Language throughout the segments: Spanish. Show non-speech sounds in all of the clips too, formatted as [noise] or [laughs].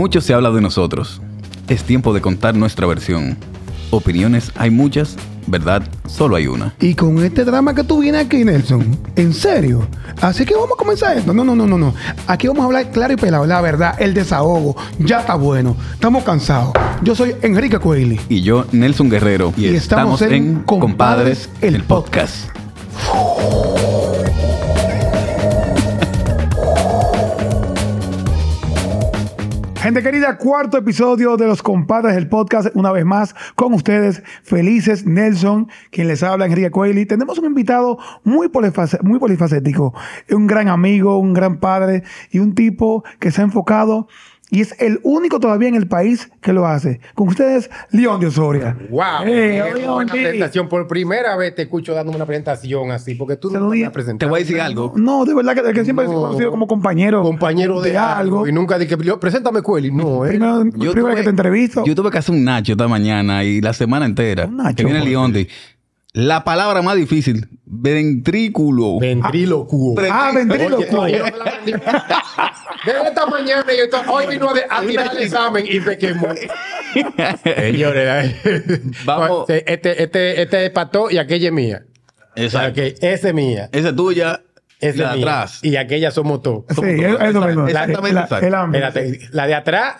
Mucho se habla de nosotros. Es tiempo de contar nuestra versión. Opiniones hay muchas, verdad solo hay una. Y con este drama que tú vienes aquí, Nelson, en serio. Así que vamos a comenzar esto. No, no, no, no, no. Aquí vamos a hablar claro y pelado, la verdad, el desahogo. Ya está bueno. Estamos cansados. Yo soy Enrique Coeli. Y yo, Nelson Guerrero. Y estamos en Compadres, el podcast. Gente querida, cuarto episodio de los compadres del podcast, una vez más con ustedes, felices Nelson, quien les habla Enrique Coeli. Tenemos un invitado muy, muy polifacético, un gran amigo, un gran padre y un tipo que se ha enfocado y es el único todavía en el país que lo hace. Con ustedes, León de Osoria. Wow, Eh, qué León buena D. presentación. Por primera vez te escucho dando una presentación así, porque tú no me presentado. Te voy a decir algo. No, de verdad que, que siempre he No. conocido como compañero. Compañero de, algo. Y nunca dije, preséntame Cueli. No, eh. Primero, Yo primero tuve- que te entrevisto. Yo tuve que hacer un Nacho esta mañana y la semana entera. Un nacho, que viene ¿por qué? La palabra más difícil, ventrículo. Ventrílocuo. ah, Oye, ventrílocuo. no, yo no me la aprendí. Desde esta mañana yo estoy- hoy vino a, de- a tirar el examen y se quemó. Señores, Vamos. Este, este, este es pató y aquella es mía. Exacto. Ok, esa es mía. Esa es tuya. Esa la es de mía. atrás. Y aquella somos todos. Sí, es, es lo mismo. Exactamente, La- exacto. el ámbito. Espérate, la de atrás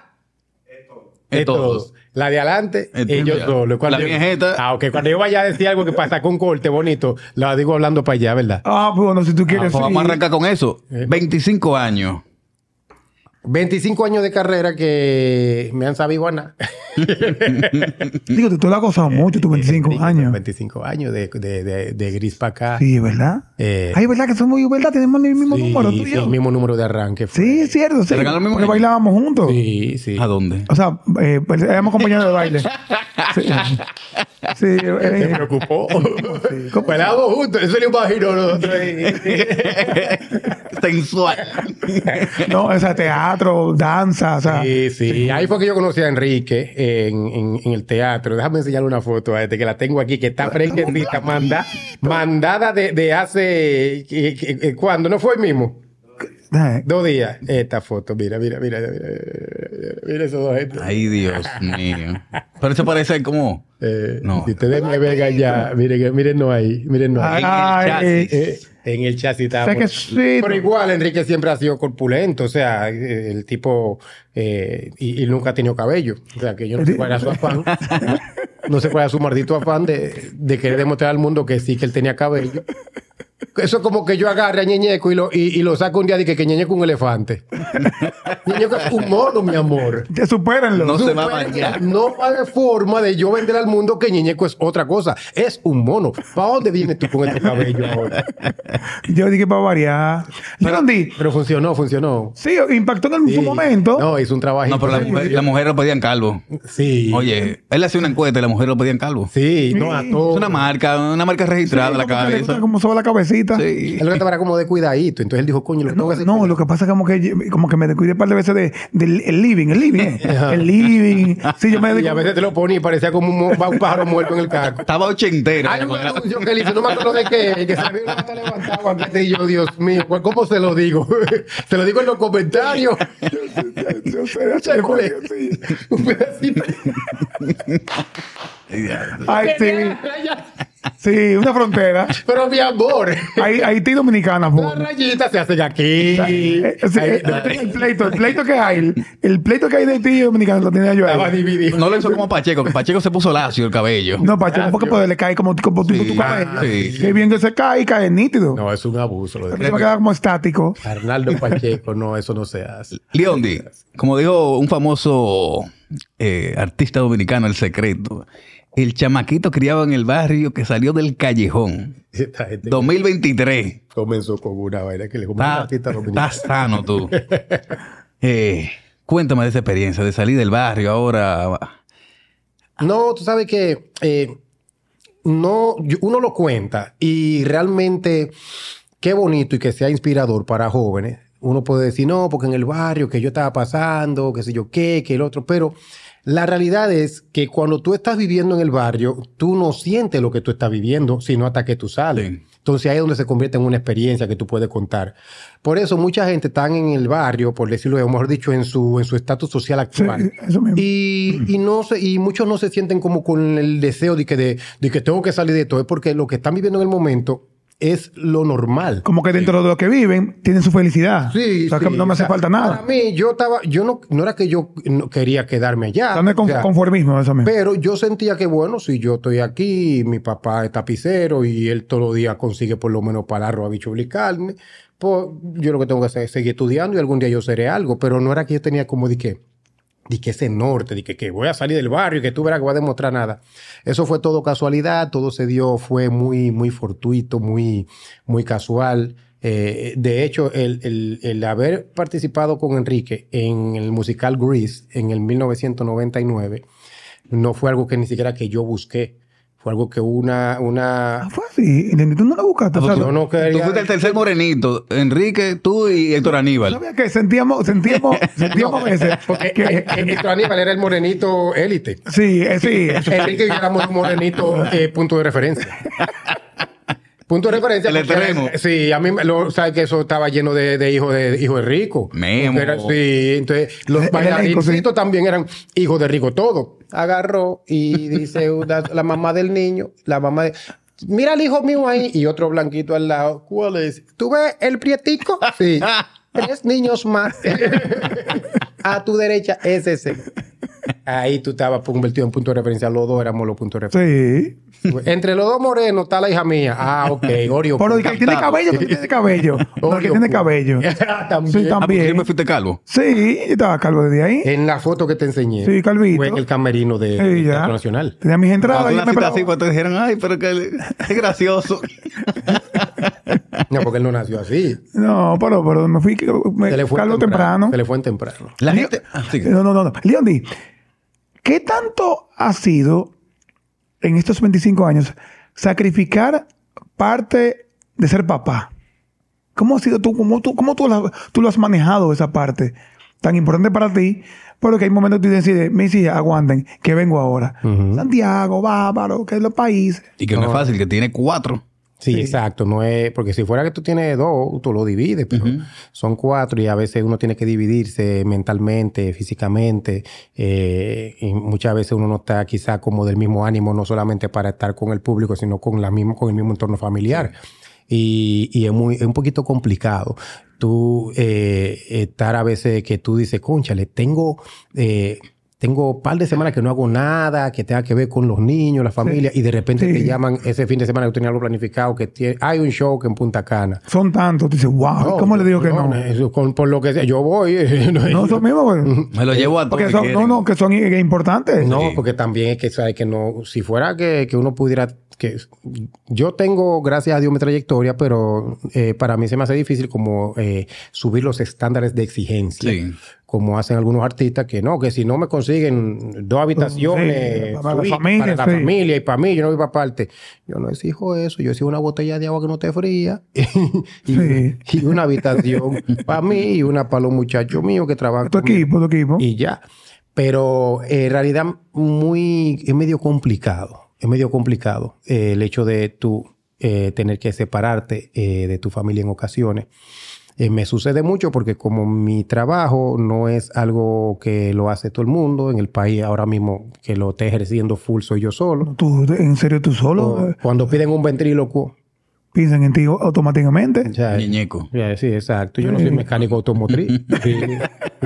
Es es todos. La de adelante, ellos. Cuando La yo- esta. Ah, ok. Cuando yo vaya a decir algo que pasa con corte bonito, lo digo hablando para allá, ¿verdad? Ah, pues bueno, si tú Ah, quieres. pues sí. vamos a arrancar con eso. Eh. 25 años. 25 años de carrera que me han sabido a nada. [laughs] Digo, tú, lo has gozado mucho, tus 25 años. 25 años de, de, de, de gris para acá. Sí, ¿verdad? Eh, Ay, ¿verdad? Que somos, ¿verdad? Tenemos el mismo sí, número tú y sí, yo. el mismo número de arranque. fue. Sí, es cierto. Sí. el mismo Porque año? bailábamos juntos. Sí, sí. ¿A dónde? O sea, eh, pues, éramos compañeros de baile. [laughs] Sí. Sí, Se eh, preocupó. [laughs] ¿Cómo? Bailábamos juntos. Eso lo imagino nosotros. Sensual. no, o sea, teatro, danza, o sea. Sí, sí. Ahí fue que yo conocí a Enrique en, en- en el teatro. Déjame enseñarle una foto a este que la tengo aquí, que está fresquecita, [laughs] manda, mandada de, de hace. que- que- que- ¿Cuándo? ¿No fue el mismo? eh, Dos días. Esta foto, mira, mira, mira, mira, mira, mira esos dos gente. Ay, Dios [laughs] mío. Pero eso parece como. Eh, No. Si ustedes me ven ya, miren, mírenlo ahí, mírenlo ahí. Ay, en el chasis. Eh, en el chasis o sea estamos. que sí. Pero igual Enrique siempre ha sido corpulento, o sea, el tipo eh, y, y nunca ha tenido cabello. O sea, que yo no sé cuál era su afán. [laughs] No sé cuál era su maldito afán de, de querer demostrar al mundo que sí que él tenía cabello. Eso es como que yo agarre a Ñeñeco y lo, y, y lo saco un día de que, que Ñeñeco es un elefante. [laughs] Ñeñeco es un mono, mi amor. Ya supérenlo. No se va a bañar. No hay forma de yo vender al mundo que Ñeñeco es otra cosa. Es un mono. ¿Para dónde vienes tú con este cabello ahora? [laughs] Yo dije para variar. Pero funcionó, funcionó. Sí, impactó en Sí. su momento. No, hizo un trabajo. No, pero la mujer, la mujer lo pedían calvo. Sí. Oye, él hacía una encuesta y la mujer lo pedían calvo. Sí, no a Sí. todos. Es una marca, una marca registrada la cabeza. Como sobre la cabecita. Sí. Él lo que estaba era como de cuidadito. Entonces él dijo, coño, lo que tengo No, que hacer. no, lo que pasa es como que, como que me descuidé un par de veces de, del el living, el living, eh. el living. Sí, yo me Y a dedico. veces te lo ponía y parecía como un, un pájaro muerto en el carro. Estaba ochentero. Hay un anuncio que él hizo, no me acuerdo de qué, que se me está levantado antes y yo, Dios mío, pues, ¿cómo se lo digo? [laughs] se lo digo en los comentarios. Yo sé. Un pedacito. Ay, sí. Sí, una frontera. [laughs] Pero mi amor, Hay Haití Dominicana, po. las rayitas se hacen aquí. Eh, sí, Ahí- eh, el pleito, el pleito que hay, el, pleito que hay de Haití y Dominicana lo tenía yo ahí. No lo hizo como Pacheco, que Pacheco se puso lacio el cabello. No, Pacheco, porque puede le cae como, como tipo Sí, tu cabello. sí. Que bien que se cae y cae nítido. No, es un abuso. Lo Se de va a quedar como estático. Arnaldo Pacheco, no, eso no se hace. Leondi, como dijo un famoso eh, artista dominicano, El Secreto, el chamaquito criado en el barrio que salió del callejón. Esta gente 2023. comenzó con una vaina que le como un Está, artista está dominicano. sano tú. [laughs] Eh, cuéntame de esa experiencia, de salir del barrio ahora. No, tú sabes que eh, no, uno lo cuenta y realmente qué bonito y que sea inspirador para jóvenes. Uno puede decir, no, porque en el barrio que yo estaba pasando, que sé yo qué, que el otro, pero la realidad es que cuando tú estás viviendo en el barrio, tú no sientes lo que tú estás viviendo, sino hasta que tú sales. Sí. Entonces ahí es donde se convierte en una experiencia que tú puedes contar. Por eso mucha gente está en el barrio, por decirlo mejor dicho, en su en su estatus social actual. Sí, eso mismo. Y, y no se, y muchos no se sienten como con el deseo de que, de, de que tengo que salir de esto. Es porque lo que están viviendo en el momento es lo normal. Como que dentro de lo que viven, tienen su felicidad. Sí, o sea, sí. que no me hace O sea, falta nada. Para mí, yo estaba, yo no, no era que yo no quería quedarme allá. De con- o sea, conformismo, eso mismo. pero yo sentía que, bueno, si yo estoy aquí, mi papá es tapicero y él todos los días consigue por lo menos para arroz, bicho y carne, pues yo lo que tengo que hacer es seguir estudiando y algún día yo seré algo. Pero no era que yo tenía como de que, de que ese norte, de que, que voy a salir del barrio que tú verás que voy a demostrar nada. Eso fue todo casualidad, todo se dio, fue muy, muy fortuito, muy, muy casual. Eh, de hecho, el, el- el haber participado con Enrique en el musical Grease en el 1999 no fue algo que ni siquiera que yo busqué. Fue algo que una, una, Ah, fue así. Y Tú no lo buscaste. o sea, yo no Tú quería. fuiste el tercer morenito. Enrique, tú y Héctor Aníbal. ¿Sabías que sentíamos, sentíamos, [laughs] sentíamos veces [laughs] Porque que, eh, eh, Héctor Aníbal era el morenito élite. sí, eh, sí, [laughs] Enrique y yo éramos un morenito eh, punto de referencia. Punto de referencia. El extremo. Sí, a mí, me- lo, ¿sabes que eso estaba lleno de, de hijos de hijos de rico? Memo. Era- sí, entonces los bailarincitos sí. también eran hijos de rico, todo. Agarró y dice [laughs] una- la mamá del niño, la mamá de... Mira el hijo mío ahí y otro blanquito al lado. ¿Cuál es? ¿Tú ves el prietico? Sí. Tres niños más. [laughs] A tu derecha es ese. Ahí tú estabas convertido en punto de referencia. Los dos éramos los puntos de referencia. sí. Entre los dos morenos está la hija mía. Ah, ok. [laughs] Oreo. Pero el que tiene cabello, que tiene cabello. No, el que tiene cabello. [laughs] También. Sí, Ah, también. siempre fuiste calvo. Sí, yo estaba calvo desde ahí. En la foto que te enseñé. Sí, calvito. Fue en el camerino de, Sí, ya. Nacional. Tenía mis entradas. Y me así, cuando te dijeron, ay, pero que [laughs] es gracioso. No, porque él no nació así. No, pero, pero me fui me, Se le fue calvo en temprano. Se le fue en temprano. La gente. Ah. No, no, no, no. Leondi, ¿qué tanto ha sido en estos 25 años sacrificar parte de ser papá? ¿Cómo ha sido tú, cómo tú, cómo tú, la- tú lo has manejado esa parte tan importante para ti? Pero que hay momentos que tú decides, mis hijas, aguanten, que vengo ahora. Santiago, Bávaro, que es los países. Y que no, es fácil, que tiene cuatro. Sí, exacto. No es, porque si fuera que tú tienes dos, tú lo divides, pero son cuatro y a veces uno tiene que dividirse mentalmente, físicamente. eh, y muchas veces uno no está quizá como del mismo ánimo, no solamente para estar con el público, sino con, la misma, con el mismo entorno familiar. Y, y es, muy, es un poquito complicado. Tú eh, estar a veces que tú dices, conchale, tengo... eh, tengo un par de semanas que no hago nada que tenga que ver con los niños, la familia, y de repente Sí. te llaman ese fin de semana que tú tenías algo planificado, que tiene- hay un show que en Punta Cana. Son tantos. Tú dices, wow, No, ¿cómo le digo que no? eso con- por lo que sea, yo voy. [laughs] No, eso mismo, güey. Me lo llevo a todos. No, no, que son importantes. No, porque también es que, ¿sabes? Que no, si fuera que, que uno pudiera, que yo tengo, gracias a Dios, mi trayectoria, pero eh, para mí se me hace difícil como eh, subir los estándares de exigencia. Sí. Como hacen algunos artistas que no, que si no me consiguen dos habitaciones Sí, para la familia, para la sí. familia y para mí, yo no voy para parte. Yo no exijo eso, yo exijo una botella de agua que no esté fría [laughs] y, Sí. y una habitación [laughs] para mí y una para los muchachos míos que trabajan Tu equipo, tu equipo. y ya. Pero eh, en realidad muy, es medio complicado. Es medio complicado eh, el hecho de tú eh, tener que separarte de tu familia en ocasiones. Eh, me sucede mucho porque como mi trabajo no es algo que lo hace todo el mundo en el país ahora mismo que lo esté ejerciendo full soy yo solo. Tú, en serio, tú solo O cuando piden un ventrílocuo, piensan en ti automáticamente. o sea, Ñeñeco. Ya, sí, exacto. Yo no soy mecánico automotriz. [laughs] Sí,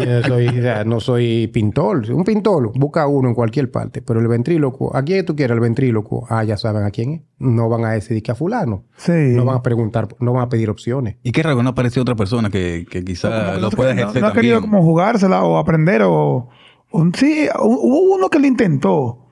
yo soy, o sea, no soy pintor. Un pintor busca uno en cualquier parte. Pero el ventrílocuo, ¿a quién tú quieres el ventrílocuo? Ah, ya saben a quién es. No van a decidir que a fulano. Sí. No van a preguntar, no van a pedir opciones. Y qué raro que no apareció otra persona que, que quizá lo pueda no, ejercer no ha querido como jugársela o aprender o... o- sí, hu- hubo uno que lo intentó.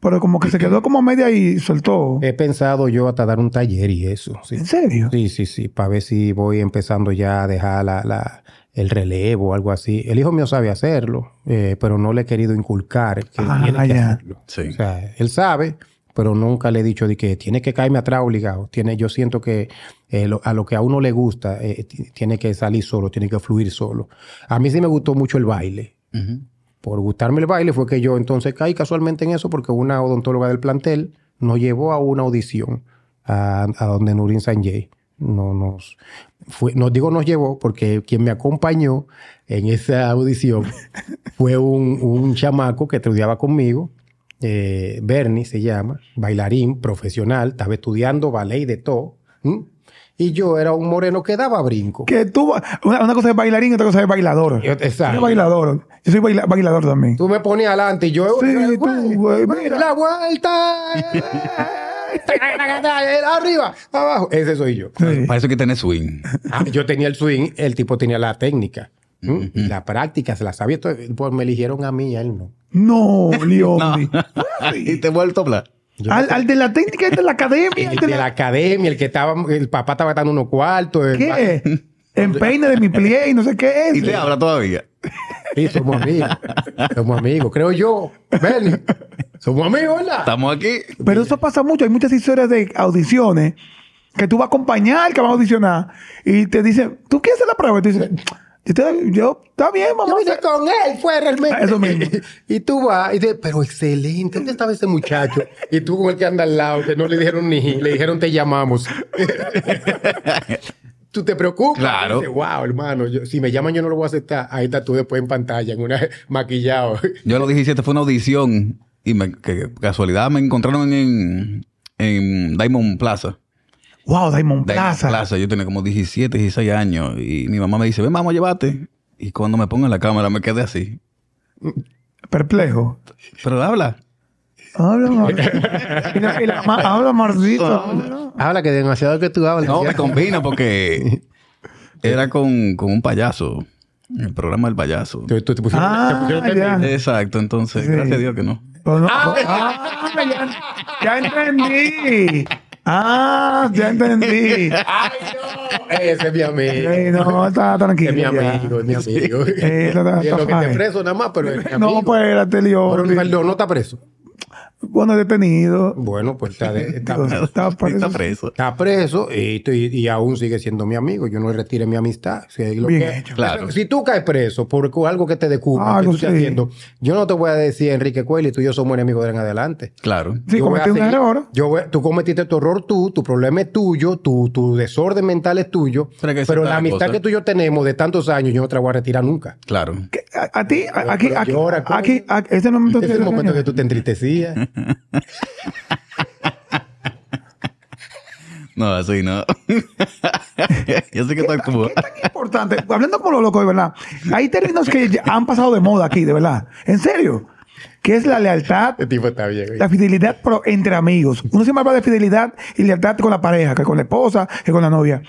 Pero como que se quedó como a media y soltó. He pensado yo hasta dar un taller y eso. Sí, ¿En serio? sí, sí. sí, Para ver si voy empezando ya a dejar la, la- el relevo o algo así. El hijo mío sabe hacerlo, eh, pero no le he querido inculcar que Ah, tiene que ya. hacerlo. Sí. O sea, él sabe, pero nunca le he dicho de que tiene que caerme atrás obligado. Tiene, yo siento que eh, lo- a lo que a uno le gusta, eh, ti- tiene que salir solo, tiene que fluir solo. A mí sí me gustó mucho el baile. Ujú. Por gustarme el baile fue que yo entonces caí casualmente en eso porque una odontóloga del plantel nos llevó a una audición a, a donde Nurin Sanjay. No, nos, fue, no digo nos llevó porque quien me acompañó en esa audición [laughs] fue un, un chamaco que estudiaba conmigo, eh, Bernie se llama, bailarín profesional, estaba estudiando ballet de todo. Y yo era un moreno que daba brinco. Que tú, una, una cosa es bailarín y otra cosa es bailador. Yo- exacto. Yo soy bailador. Yo soy baila- bailador también. Tú me ponías adelante y yo... Sí, güey, tú, güey, mira. La vuelta. [laughs] Arriba, abajo. Ese soy yo. Sí. Parece que tiene swing. Ah, yo tenía el swing, el tipo tenía la técnica. Y la práctica, se la sabía. Entonces, Pues me eligieron a mí, a él no. No, [laughs] Leondi. [laughs] y te he vuelto a hablar. Al, al de la técnica, el de la academia. el el de de la la- academia, el que estaba, el papá estaba dando unos cuartos. el ¿Qué? Empeine de mi plie y no sé qué Y es. te habla todavía. Sí, somos amigos. somos amigos, creo yo. Bernie. Somos amigos, ¿verdad? Estamos aquí. Pero eso pasa mucho. Hay muchas historias de audiciones que tú vas a acompañar, que vas a audicionar y te dicen, ¿tú quieres hacer la prueba? Y tú dices, yo, yo, está bien, Yo mamá. vine con él, fue realmente. Eso mismo. [laughs] y tú vas y dices, pero excelente, ¿dónde estaba ese muchacho? Y tú con el que anda al lado, que no le dijeron ni, le dijeron te llamamos. [laughs] tú te preocupas. Claro. Dices, wow, hermano, yo- si me llaman yo no lo voy a aceptar. Ahí está tú después en pantalla, en una [laughs] maquillado. Yo a los 17 fue una audición y me, que casualidad me encontraron en, en Diamond Plaza. Wow, Diamond Diamond Plaza. Yo tenía como 17, 16 años y mi mamá me dice, ven, vamos a llevarte. Y cuando me pongo en la cámara me quedé así. Perplejo. Pero habla. Habla, Mar- y la- y la ma- habla, Marcito. habla. Habla que demasiado que tú hablas. No, me combina porque era con, con un payaso. El programa del payaso. Tú, tú te pusieron, Ah, te pusieron ya. terrible. Exacto, entonces, Sí. gracias a Dios que no. Pues no- ah, ya, ya entendí. Ah, ya [laughs] entendí. ¡Ay, no! Ese es mi amigo. Ey, no, está tranquilo. Es mi amigo, es mi amigo. Eh, está- [laughs] está- es lo que fine. preso nada más, pero es mi amigo. No, pues espérate, León. Pero, perdón, no está preso. Bueno, detenido. Bueno, pues está, de- está, [laughs] Está preso. Está preso. está preso y, y- y aún sigue siendo mi amigo. Yo no le retire mi amistad. Si, lo Bien que- hecho. Claro. si tú caes preso por algo que te descubra, que tú estés sí. haciendo, yo no te voy a decir, Enrique Cuelli, tú y yo somos enemigos de en adelante. Claro. Sí, Yo cometí un error. Yo voy- tú cometiste tu error tú, tu problema es tuyo, tu, tu desorden mental es tuyo. Pero la amistad que tú y yo tenemos de tantos años, yo no te la voy a retirar nunca. Claro. A, a ti, aquí, aquí, llora, aquí, aquí, ese me Ese es el momento que tú te entristecías. [laughs] No, así no. [laughs] Yo sé que estoy como... ¿Qué tan importante? Hablando como lo loco, de verdad. Hay términos que ya han pasado de moda aquí, de verdad. En serio. ¿Qué es la lealtad? Este tipo está bien. güey. La fidelidad pero entre amigos. Uno siempre habla de fidelidad y lealtad con la pareja, que con la esposa, que con la novia.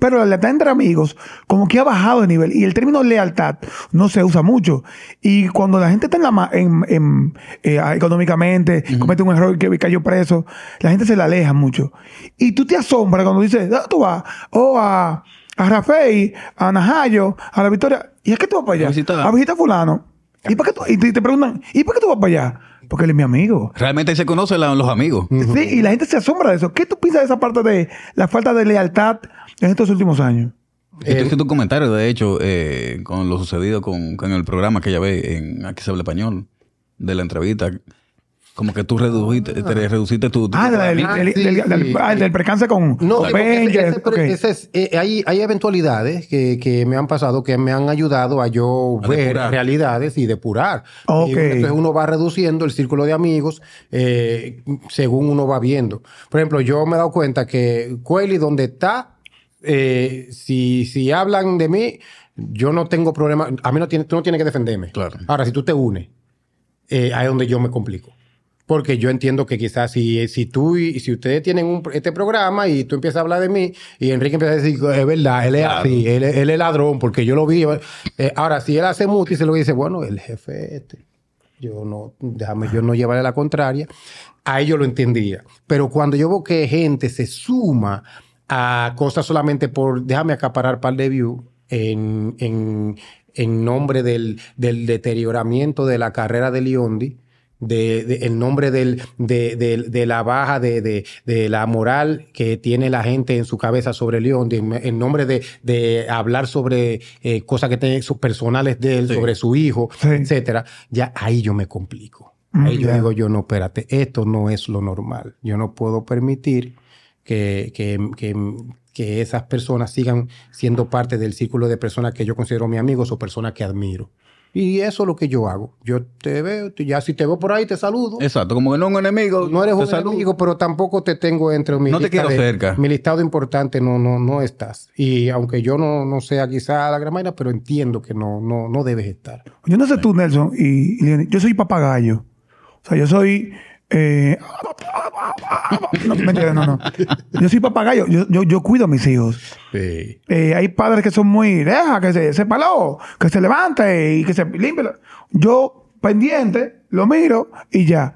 Pero la lealtad entre amigos, como que ha bajado de nivel. Y el término lealtad no se usa mucho. Y cuando la gente está en la ma- en, en, eh, económicamente, comete un error que cayó preso, la gente se le aleja mucho. Y tú te asombras cuando dices, ¿dónde tú vas? O a, a Rafael, a Najayo, a la Victoria. ¿Y a qué tú vas para allá? A visitar. A visitar a fulano. ¿Y, para qué tú- y te, te preguntan, ¿y por qué tú vas para allá? Porque él es mi amigo. Realmente ahí se conocen los amigos. Sí, y la gente se asombra de eso. ¿Qué tú piensas de esa parte de la falta de lealtad en estos últimos años? Y tú hiciste un comentario, de hecho, eh, con lo sucedido con, con el programa que ya ve en Aquí se habla español, de la entrevista. Como que tú redujiste, te reduciste tu... tu- Ah, del, Ah, del- sí, del- del- sí. ah, del percance con, No, con ese- ese- es- eh, hay, hay eventualidades que, que me han pasado que me han ayudado a yo A ver depurar. realidades y depurar. Ok. Y entonces uno va reduciendo el círculo de amigos eh, según uno va viendo. Por ejemplo, yo me he dado cuenta que Cueli, donde está, eh, si, si hablan de mí, yo no tengo problema. A mí no tiene, tú no tienes que defenderme. Claro. Ahora, si tú te unes, eh, ahí es donde yo me complico. Porque yo entiendo que quizás si, si tú y si ustedes tienen un, este programa y tú empiezas a hablar de mí y Enrique empieza a decir, es verdad, él es Claro. así, él, es- él es ladrón porque yo lo vi. Eh, ahora, si él hace mucho y se lo dice, bueno, el jefe este, yo no, déjame yo no llevarle la contraria, ahí yo lo entendía. Pero cuando yo veo que gente se suma a cosas solamente por, déjame acaparar par de views en, en, en nombre del, del deterioramiento de la carrera de Liondi, de, de- el nombre del, de, de- de la baja de, de- de la moral que tiene la gente en su cabeza sobre León, de- en nombre de, de hablar sobre eh, cosas que tienen sus personales de él, Sí. sobre su hijo, Sí. etcétera, ya ahí yo me complico. Mm, Ahí yo digo yo, no, espérate, esto no es lo normal. Yo no puedo permitir que, que, que, que esas personas sigan siendo parte del círculo de personas que yo considero mis amigos o personas que admiro. Y eso es lo que yo hago. Yo te veo, ya si te veo por ahí, te saludo. Exacto, como que no es un enemigo. No eres un saludo. enemigo, pero tampoco te tengo entre mi No te quiero de- cerca. Mi listado importante no, no, no estás. Y aunque yo no, no sea quizá la gran pero entiendo que no, no, no debes estar. Yo no sé tú, Nelson, y, y yo soy papagayo. O sea, yo soy. Eh, no, mentira, no, no. Yo soy papagayo. Yo, yo, yo cuido a mis hijos. Sí. Eh, hay padres que son muy. Deja que se, se paló, que se levante y que se limpie. la-". Yo, pendiente, lo miro y ya.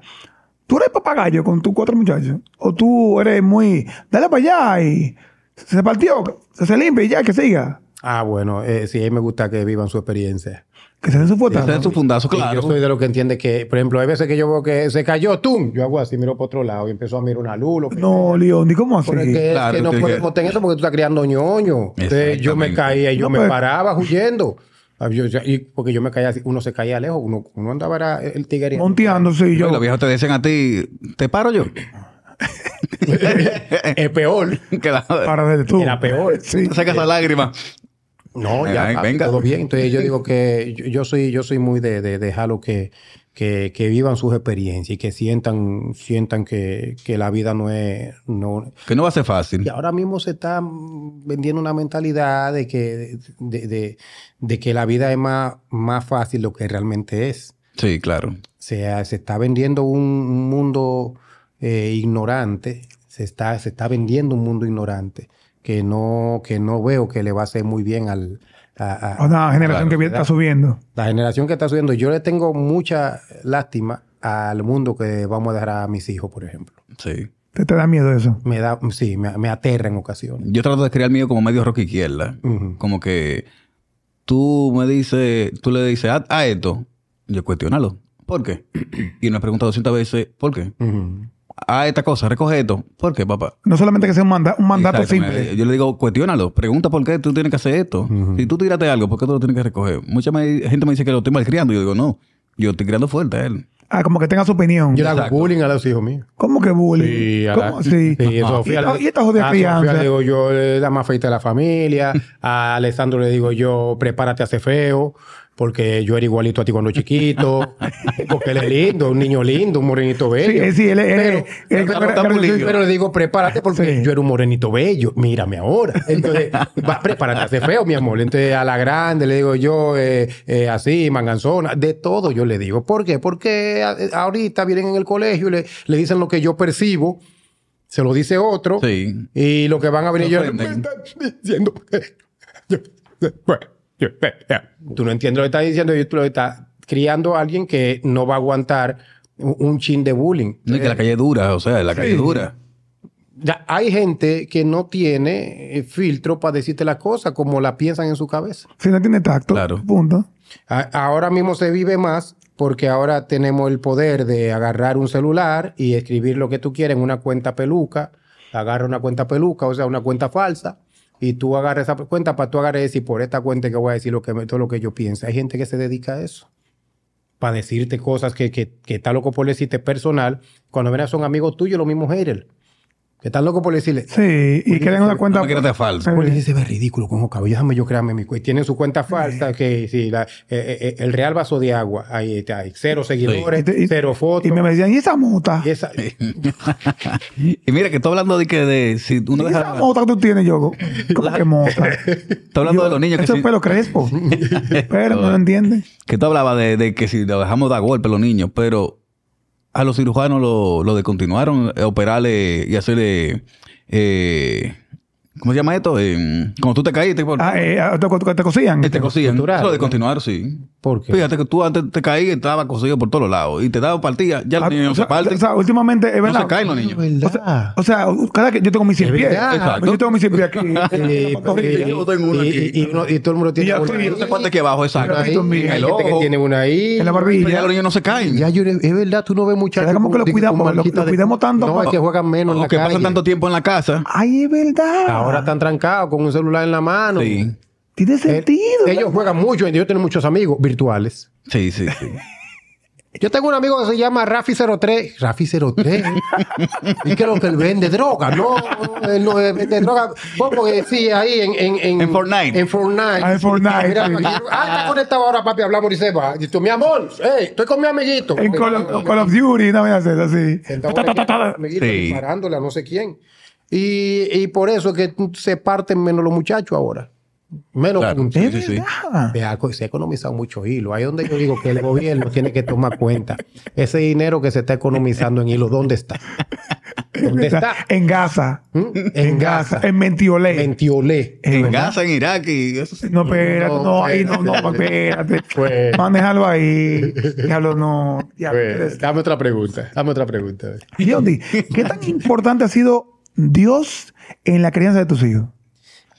¿Tú eres papagayo con tus cuatro muchachos? ¿O tú eres muy. Dale para allá y. Se partió, se limpie y ya, que siga? Ah, bueno, eh, sí, a mí me gusta que vivan su experiencia. Que se den su Ese fuetazo. es su fundazo, Y claro. Yo soy de lo que entiende que, por ejemplo, hay veces que yo veo que se cayó, ¡tum! Yo hago así, miro para otro lado y empiezo a mirar una luz. lo que No, León, ¿y cómo así? Pero es que, es Claro, que no podemos que- tener eso porque tú estás criando ñoño. Entonces, yo me caía y yo No, me pero- paraba huyendo. Ah, yo- yo- y porque yo me caía así, uno se caía lejos, uno, uno andaba era el tigre. Monteando, sí, Y yo. los viejos te dicen a ti, ¿te paro yo? [laughs] es peor. [laughs] que la, Para ver tú. Era peor. Sí. saca esa lágrima. No, ya, Ay, papi, venga. todo bien. Entonces yo digo que yo, yo soy, yo soy muy de, de dejarlo que, que, que vivan sus experiencias y que sientan, sientan que, que la vida no es, no, Que no va a ser fácil. Y ahora mismo se está vendiendo una mentalidad de que, de, de- de que la vida es más, más fácil de lo que realmente es. Sí, claro. O sea, se está vendiendo un, un mundo eh, ignorante, se está, se está vendiendo un mundo ignorante que no, que no veo que le va a hacer muy bien al, a, a- Una generación Claro, que viene- está subiendo. la generación que está subiendo. Yo le tengo mucha lástima al mundo que vamos a dejar a mis hijos, por ejemplo. Sí. ¿Te, te da miedo eso? Me da, sí, me, me aterra en ocasiones. Yo trato de criar mío como medio rock izquierda. Como que tú me dices, tú le dices, haz esto. Yo cuestionalo. ¿Por qué? [clears throat] Y me he preguntado 200 veces, ¿por qué? Ujú. Haz esta cosa, recoge esto. ¿Por qué, papá? No solamente que sea un, manda- un mandato simple. Yo le digo, cuestiónalo. Pregunta por qué tú tienes que hacer esto. Si tú tiraste algo, ¿por qué tú lo tienes que recoger? Mucha gente me dice que lo estoy malcriando. Yo digo, no. Yo estoy criando fuerte a él. Ah, como que tenga su opinión. Yo le hago bullying a los hijos míos. ¿Cómo que bullying? Sí, a la- ¿Cómo así? Sí, a. Sofía ¿Y, esta, le- y esta jodida a Sofía crianza? le digo yo, la más feita de la familia. [laughs] a Alessandro le digo yo, prepárate a ser feo. Porque yo era igualito a ti cuando chiquito. [laughs] porque él es lindo, un niño lindo, un morenito Sí, bello. eh, sí, él, Pero- pero Pero le digo, prepárate porque Sí. yo era un morenito bello. Mírame ahora. Entonces, [laughs] va, prepárate a ser feo, mi amor. Entonces, a la grande le digo yo, eh, eh, así, manganzona, de todo yo le digo. ¿Por qué? Porque ahorita vienen en el colegio y le, le dicen lo que yo percibo, se lo dice otro. Sí. Y lo que van a venir yo ofenden. me [laughs] están diciendo. bueno, Tú no entiendes lo que estás diciendo y tú lo estás criando a alguien que no va a aguantar un, chin de bullying. No, y que la calle dura, o sea, la calle dura. Ya, hay gente que no tiene eh, filtro para decirte las cosas como la piensan en su cabeza. Si no tiene tacto. Claro. Punto. A- ahora mismo se vive más porque ahora tenemos el poder de agarrar un celular y escribir lo que tú quieres en una cuenta peluca. Agarra una cuenta peluca, o sea, una cuenta falsa. Y tú agarras esa cuenta para tú agarrar y por esta cuenta que voy a decir lo que todo lo que yo pienso. Hay gente que se dedica a eso. Para decirte cosas que, que, que está loco por decirte personal. Cuando ven son amigos tuyos, los mismos haters. Que están locos por decirle, Sí, y crean una cuenta. No falso. porque se ve ridículo con cabellos. Déjame yo crearme mi cuenta. Tienen su cuenta falsa que sí, la- eh, eh, eh, el real vaso de agua. Ahí está. Hay cero seguidores, cero fotos. Y me decían, ¿y esa mota? Y esa- [laughs] Y mira que estoy hablando de que de si uno ¿Y esa deja, mota que tú tienes, yo? ¿Cómo que mota? [laughs] está hablando de los niños que Eso si, es pelo crespo. [laughs] Pero no lo entiende. que tú hablabas de, de que si lo dejamos dar golpe a los niños, pero a los cirujanos lo, lo descontinuaron, eh, operarle y hacerle eh, ¿cómo se llama esto? Eh, como tú te caíste, por, Ah, eh, ah, te, te- te cosían. te cosían. cultural, Eso lo ¿no? descontinuaron, sí. ¿Por qué? Fíjate que tú antes te caías y estaba cosido por todos lados y te daba partida, ya Ah, los niños no se parten, o sea, últimamente es no verdad. se caen los niños. O sea, o sea, cada que yo tengo mis 100 Es pies. Exacto. Yo tengo mis 100 pies aquí. [laughs] Sí, yo tengo una y, aquí. y- y uno- y todo el mundo Y tiene ya una. No parte aquí abajo, exacto. Ahí, hay el gente que tiene una ahí. En la Pero barbilla. ya los niños no se caen. Ya, yo- es verdad, tú no ves muchachos. ¿Será como que lo con- cuidamos? con Lo- marquitas lo de- cuidamos tanto No, para- es que juegan menos en la que pasan tanto tiempo en la casa. Ay, es verdad. Ahora están trancados con un celular en la mano. Sí. Tiene Eh, sentido. Ellos juegan mucho. Yo tengo muchos amigos virtuales. Sí, sí, sí. [laughs] Yo tengo un amigo que se llama Rafi03. Rafi03. [laughs] ¿Y qué es lo que él vende? Droga. No, él no vende droga. Bueno, porque sí, ahí en... En, en, En Fortnite. En Fortnite. Ah, en Fortnite, Mira, sí. aquí- ah, está conectado ahora, papi. Hablamos y se va. Y tú, mi amor, hey, estoy con mi amiguito. En Call of, Call of Duty, no voy a hacer así. Amiguito, Sí. disparándole a no sé quién. Y, y por eso es que se parten menos los muchachos ahora. Menos Claro. puntos. Sí, Es sí, sí. Se ha economizado mucho hilo. Ahí es donde yo digo que el gobierno tiene que tomar cuenta. Ese dinero que se está economizando en hilo, ¿dónde está? [laughs] ¿Dónde está? En Gaza. ¿Mm? En Gaza. En Mentiolé. Mentiolé. En. Gaza, en Irak y eso sí. No, espérate, No, no, ahí no, no, espérate. [laughs] Pues- Manéjalo ahí. [laughs] Diablo, no. Diablo, Pues, dame otra pregunta. Dame otra pregunta. Yondi, ¿qué tan importante ha sido Dios en la crianza de tus hijos?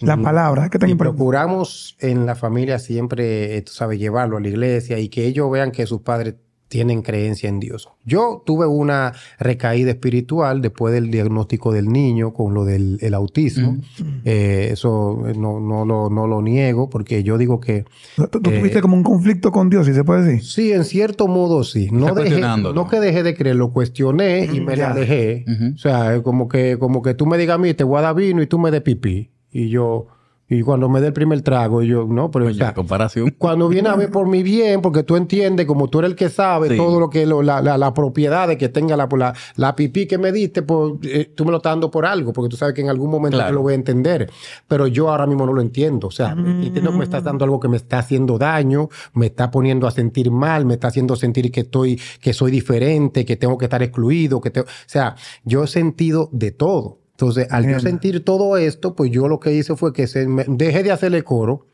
La palabra, ¿qué tan Y importante? procuramos en la familia siempre, eh, tú sabes, llevarlo a la iglesia y que ellos vean que sus padres tienen creencia en Dios. Yo tuve una recaída espiritual después del diagnóstico del niño con lo del el autismo. Eh, eso eh, no, no, lo, no lo niego porque yo digo que ¿Tú, tú tuviste como un conflicto con Dios, si se puede decir? sí, en cierto modo sí. No, dejé, no que dejé de creer, lo cuestioné y me ya. la dejé. O sea, como que, como que tú me digas a mí, te voy a dar vino y tú me des pipí. Y yo, y cuando me dé el primer trago, yo, no, pero o sea, la comparación. cuando viene a ver por mi bien, porque tú entiendes, como tú eres el que sabe Sí. todo lo que, lo- la, la, la propiedad de que tenga la, la, la pipí que me diste, pues eh, tú me lo estás dando por algo, porque tú sabes que en algún momento Claro. yo lo voy a entender. Pero yo ahora mismo no lo entiendo. O sea, entiendo que me estás dando algo que me está haciendo daño, me está poniendo a sentir mal, me está haciendo sentir que estoy, que soy diferente, que tengo que estar excluido, que tengo, o sea, yo he sentido de todo. Entonces, al yo Entiendo. sentir todo esto, pues yo lo que hice fue que se me- dejé de hacerle coro.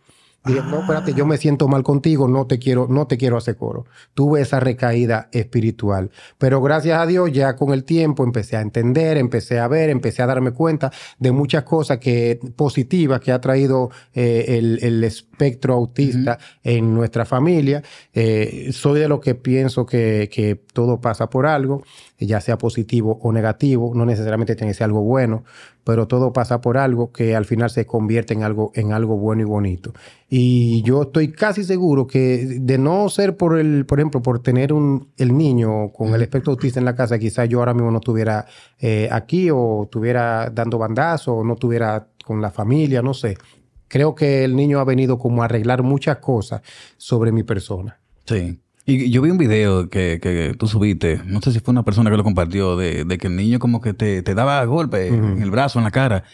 Dije, no, espérate, yo me siento mal contigo, no te quiero, no te quiero hacer coro. Tuve esa recaída espiritual. Pero gracias a Dios, ya con el tiempo empecé a entender, empecé a ver, empecé a darme cuenta de muchas cosas que, positivas que ha traído eh, el, el espectro autista en nuestra familia. Eh, soy de los que pienso que, que todo pasa por algo, ya sea positivo o negativo, no necesariamente tiene que ser algo bueno, pero todo pasa por algo que al final se convierte en algo, en algo bueno y bonito. Y yo estoy casi seguro que de no ser por el, por ejemplo, por tener un, el niño con el espectro autista en la casa, quizás yo ahora mismo no estuviera eh, aquí o estuviera dando bandazo o no estuviera con la familia, no sé. Creo que el niño ha venido como a arreglar muchas cosas sobre mi persona. Sí. Y yo vi un video que, que tú subiste, no sé si fue una persona que lo compartió, de, de que el niño como que te, te daba golpe en el brazo, en la cara,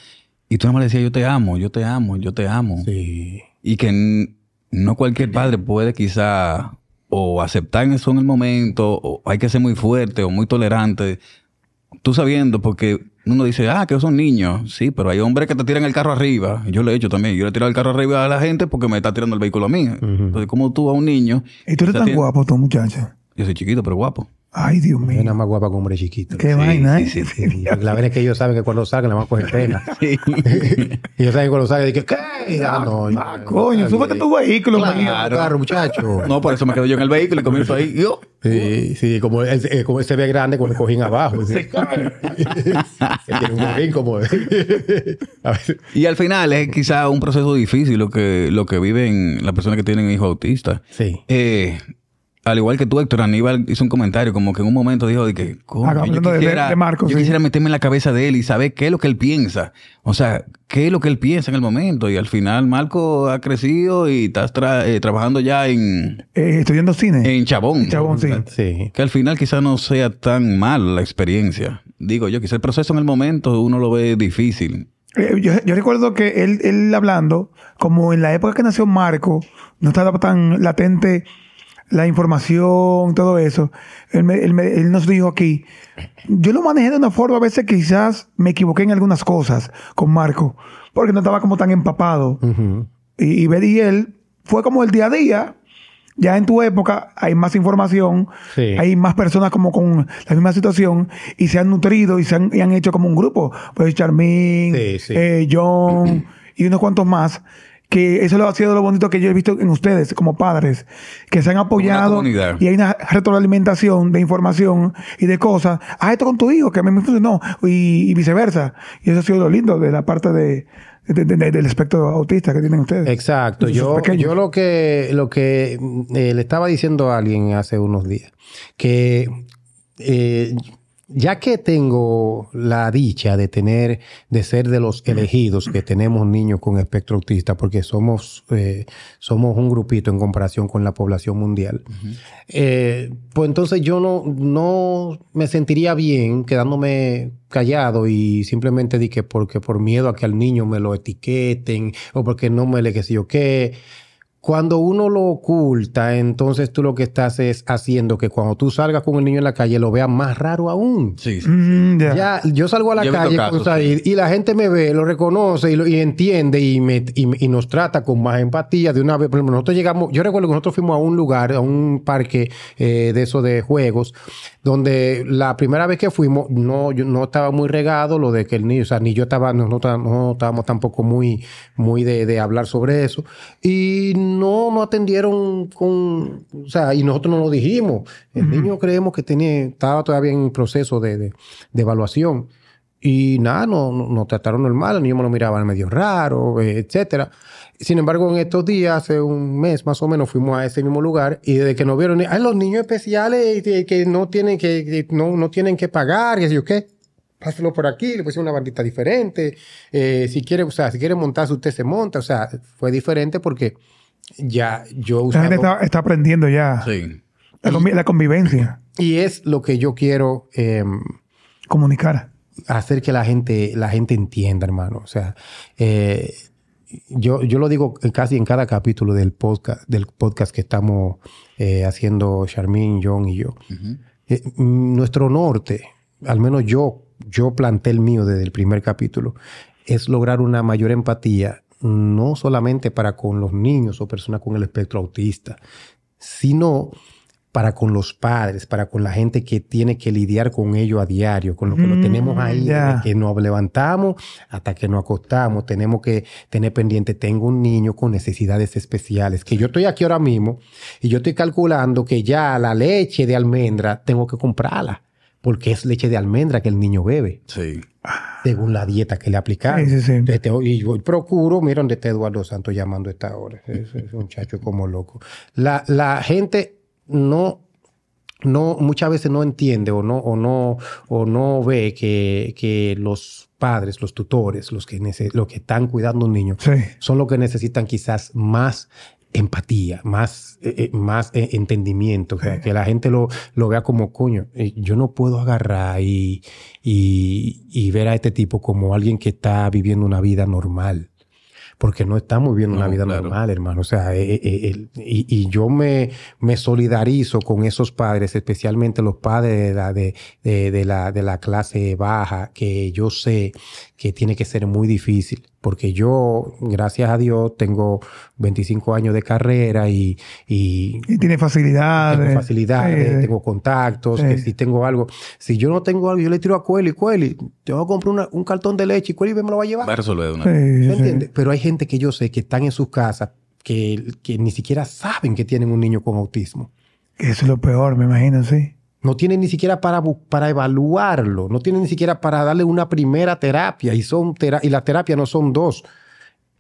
y tú no me decías, yo te amo, yo te amo, yo te amo. Sí. Y que no cualquier padre puede quizá o aceptar eso en el momento, o hay que ser muy fuerte o muy tolerante. Tú sabiendo, porque uno dice, ah, que son niños. Sí, pero hay hombres que te tiran el carro arriba. Yo lo he hecho también. Yo le he tirado el carro arriba a la gente porque me está tirando el vehículo a mí. Entonces, como tú a un niño... Y tú eres tan tiene- guapo, tú, muchacha. Yo soy chiquito, pero guapo. Ay, Dios Es mío. nada más guapa que un hombre chiquito. Qué vaina, ¿eh? sí, sí, La verdad es que ellos saben que cuando salgan le van a coger pena. [laughs] [laughs] Ellos saben que cuando salgan, dicen, ¿qué? Ah, no, Ah, coño, súbete tu vehículo, Claro, claro, muchacho. [laughs] no, por eso me quedo yo en el vehículo y comienzo ahí. Yo. Sí, sí, como, él, eh, como él se ve grande con el cojín abajo. Él tiene un cojín como... Y al final es quizá un proceso difícil lo que, lo que viven las personas que tienen hijos autistas. Sí. Eh, al igual que tú, Héctor, Aníbal hizo un comentario como que en un momento dijo de que, coño, Ah, yo hablando de- quisiera, de Marcos, yo sí. quisiera meterme en la cabeza de él y saber qué es lo que él piensa. O sea, qué es lo que él piensa en el momento. Y al final Marco ha crecido y está tra- eh, trabajando ya en, Eh, estudiando cine. en Chabón. Chabón, sí. Sí. Que al final quizá no sea tan mal la experiencia. Digo yo, quizá el proceso en el momento uno lo ve difícil. Eh, yo, yo recuerdo que él, él hablando, como en la época que nació Marco, no estaba tan latente la información, todo eso. Él, me- él me- él nos dijo aquí, yo lo manejé de una forma, a veces quizás me equivoqué en algunas cosas con Marco, porque no estaba como tan empapado. Y, y ver y él fue como el día a día. Ya en tu época hay más información, Sí. hay más personas como con la misma situación y se han nutrido y se han, y han hecho como un grupo. Pues Charmín, Sí, sí. eh, John [clears throat] y unos cuantos más. Que eso lo ha sido lo bonito que yo he visto en ustedes como padres, que se han apoyado comunidad. y hay una retroalimentación de información y de cosas. Ah, esto con tu hijo, que a mí me funcionó, y, y viceversa. Y eso ha sido lo lindo de la parte de, de- de- de- del espectro autista que tienen ustedes. Exacto. Yo, yo lo que, lo que eh, le estaba diciendo a alguien hace unos días, que eh, ya que tengo la dicha de tener, de ser de los elegidos que tenemos niños con espectro autista, porque somos, eh, somos un grupito en comparación con la población mundial, eh, pues entonces yo no, no me sentiría bien quedándome callado y simplemente di que porque por miedo a que al niño me lo etiqueten o porque no me le que sé yo qué. Cuando uno lo oculta, entonces tú lo que estás es haciendo que cuando tú salgas con el niño en la calle lo veas más raro aún. Sí, sí. Mm, ya. Ya, yo salgo a la Yo calle y la gente me ve, lo reconoce y, lo- y entiende y, me- y- y nos trata con más empatía de una vez. Por ejemplo, nosotros llegamos, yo recuerdo que nosotros fuimos a un lugar, a un parque eh, de eso de juegos, donde la primera vez que fuimos no, yo, no estaba muy regado lo de que el niño, o sea, ni yo estaba, no, no estábamos tampoco muy, muy de, de hablar sobre eso. Y no nos atendieron con, o sea, y nosotros no lo dijimos. El niño creemos que tenía, estaba todavía en proceso de, de- de evaluación. Y nada, no, no- nos trataron normal, el niño me lo miraban medio raro, eh, etcétera. Sin embargo, en estos días, hace un mes más o menos, fuimos a ese mismo lugar y desde que nos vieron, ay, los niños especiales que, que no tienen que, no, no tienen que pagar, y yo qué. Páselo por aquí, le pusieron una bandita diferente. Eh, si quiere, o sea, si quiere montarse, usted se monta. O sea, fue diferente porque ya yo La gente está, está aprendiendo ya Sí. la, convi- la convivencia, Y es lo que yo quiero em, comunicar. hacer que la gente, la gente entienda, hermano. O sea, eh, yo, yo lo digo casi en cada capítulo del podcast, del podcast que estamos eh, haciendo Charmin, John y yo. Eh, nuestro norte, al menos yo, yo planté el mío desde el primer capítulo, es lograr una mayor empatía, no solamente para con los niños o personas con el espectro autista, sino para con los padres, para con la gente que tiene que lidiar con ello a diario, con lo que lo Mm, tenemos ahí, desde que nos levantamos hasta que nos acostamos, tenemos que tener pendiente, tengo un niño con necesidades especiales, que yo estoy aquí ahora mismo y yo estoy calculando que ya la leche de almendra tengo que comprarla, porque es leche de almendra que el niño bebe Sí. según la dieta que le aplicaron. Sí, sí, sí. Este, y yo procuro, mira donde está Eduardo Santos llamando a esta hora. Es, es un muchacho como loco. La, la gente no, no, muchas veces no entiende o no, o no, o no ve que, que los padres, los tutores, los que, los que están cuidando a un niño, Sí. son los que necesitan quizás más empatía, más, eh, eh, más eh, entendimiento, o sea, que la gente lo, lo vea como coño. eh, yo no puedo agarrar y, y, y ver a este tipo como alguien que está viviendo una vida normal. Porque no estamos viviendo una vida claro. normal, hermano. O sea, y, y yo me, me solidarizo con esos padres, especialmente los padres de la, de, de- de la, de la clase baja, que yo sé que tiene que ser muy difícil. Porque yo, gracias a Dios, tengo 25 años de carrera y, y Y tiene facilidades. tengo facilidades, Sí, tengo contactos, Sí. que si tengo algo. Si yo no tengo algo, yo le tiro a Cueli, Cueli, te voy a comprar una- un cartón de leche y Cueli me lo va a llevar. Va a resolver de una sí, vez. ¿Me sí. entiendes? Pero hay gente que yo sé que están en sus casas que, que ni siquiera saben que tienen un niño con autismo. Que Eso es lo peor, me imagino, sí. No tienen ni siquiera para, para evaluarlo, no tienen ni siquiera para darle una primera terapia y, son tera- y las terapias no son dos,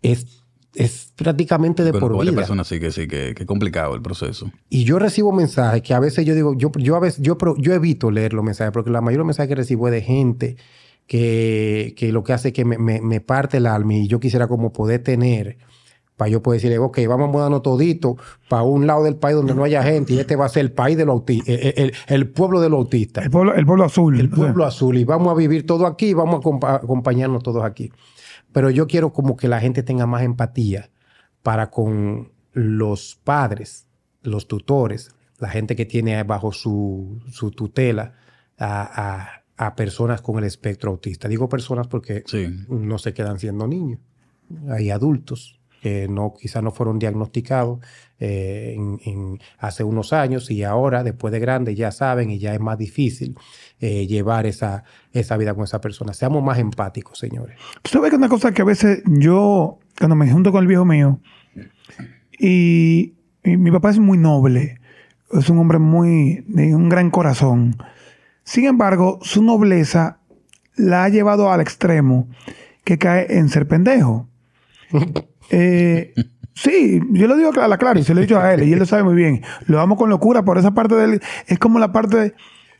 es, es prácticamente de por vida. personas sí que sí, que, que complicado el proceso. Y yo recibo mensajes que a veces yo digo, yo, yo a veces, yo, yo evito leer los mensajes porque la mayoría de los mensajes que recibo es de gente que, que lo que hace es que me, me- me parte el alma y yo quisiera como poder tener para yo poder decirle, ok, vamos a mudarnos todito para un lado del país donde no haya gente y este va a ser el país de los autistas, el, el- el pueblo de los autistas, El pueblo, el pueblo azul. el o sea, pueblo azul y vamos a vivir todo aquí y vamos a compa- acompañarnos todos aquí. Pero yo quiero como que la gente tenga más empatía para con los padres, los tutores, la gente que tiene bajo su, su tutela a, a- a personas con el espectro autista. Digo personas porque Sí. no se quedan siendo niños. Hay adultos que no, quizás no fueron diagnosticados eh, en- en- hace unos años y ahora, después de grandes, ya saben y ya es más difícil eh, llevar esa, esa vida con esa persona. Seamos más empáticos, señores. Tú sabes que una cosa que a veces yo, cuando me junto con el viejo mío, y, y mi papá es muy noble, es un hombre muy, de un gran corazón. Sin embargo, su nobleza la ha llevado al extremo que cae en ser pendejo. [laughs] Eh, [laughs] sí, yo lo digo a la clara y se lo he dicho a él y él lo sabe muy bien. Lo amo con locura por esa parte del... Es como la parte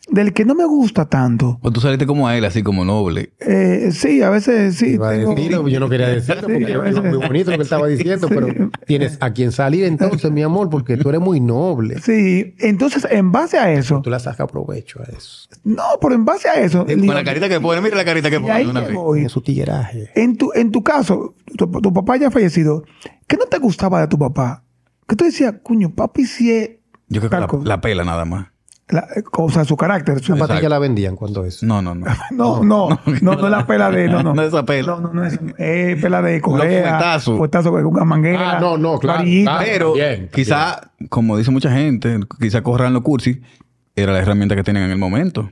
del que no me gusta tanto. O tú saliste como a él, así como noble. Eh, sí, a veces sí. Iba a tengo- decirlo, yo no quería [laughs] decirlo porque Sí, a es veces- muy bonito lo que estaba diciendo, [laughs] pero tienes a quien salir entonces, mi amor, porque tú eres muy noble. Sí, entonces en base a eso, Tú le sacas provecho a eso. no, pero en base a eso, Con la carita que pone, mira la carita que pone. una voy. En su tigueraje. En tu, en tu caso, tu, tu papá ya ha fallecido. ¿Qué no te gustaba de tu papá? Que tú decías, cuño, papi sí es... Yo creo que la, cosa". la pela nada más. La- o sea, su carácter. su- La patilla la vendían cuando eso. No, no, no. [laughs] no, [laughs] no, no, no, es la pela de... No, no. [laughs] No es esa pela. No, no, no es, es pela de correa. Fuetazo con una manguera. Ah, no, no, claro. Pero Bien, quizá, como dice mucha gente, quizá corran los cursis, era la herramienta que tienen en el momento.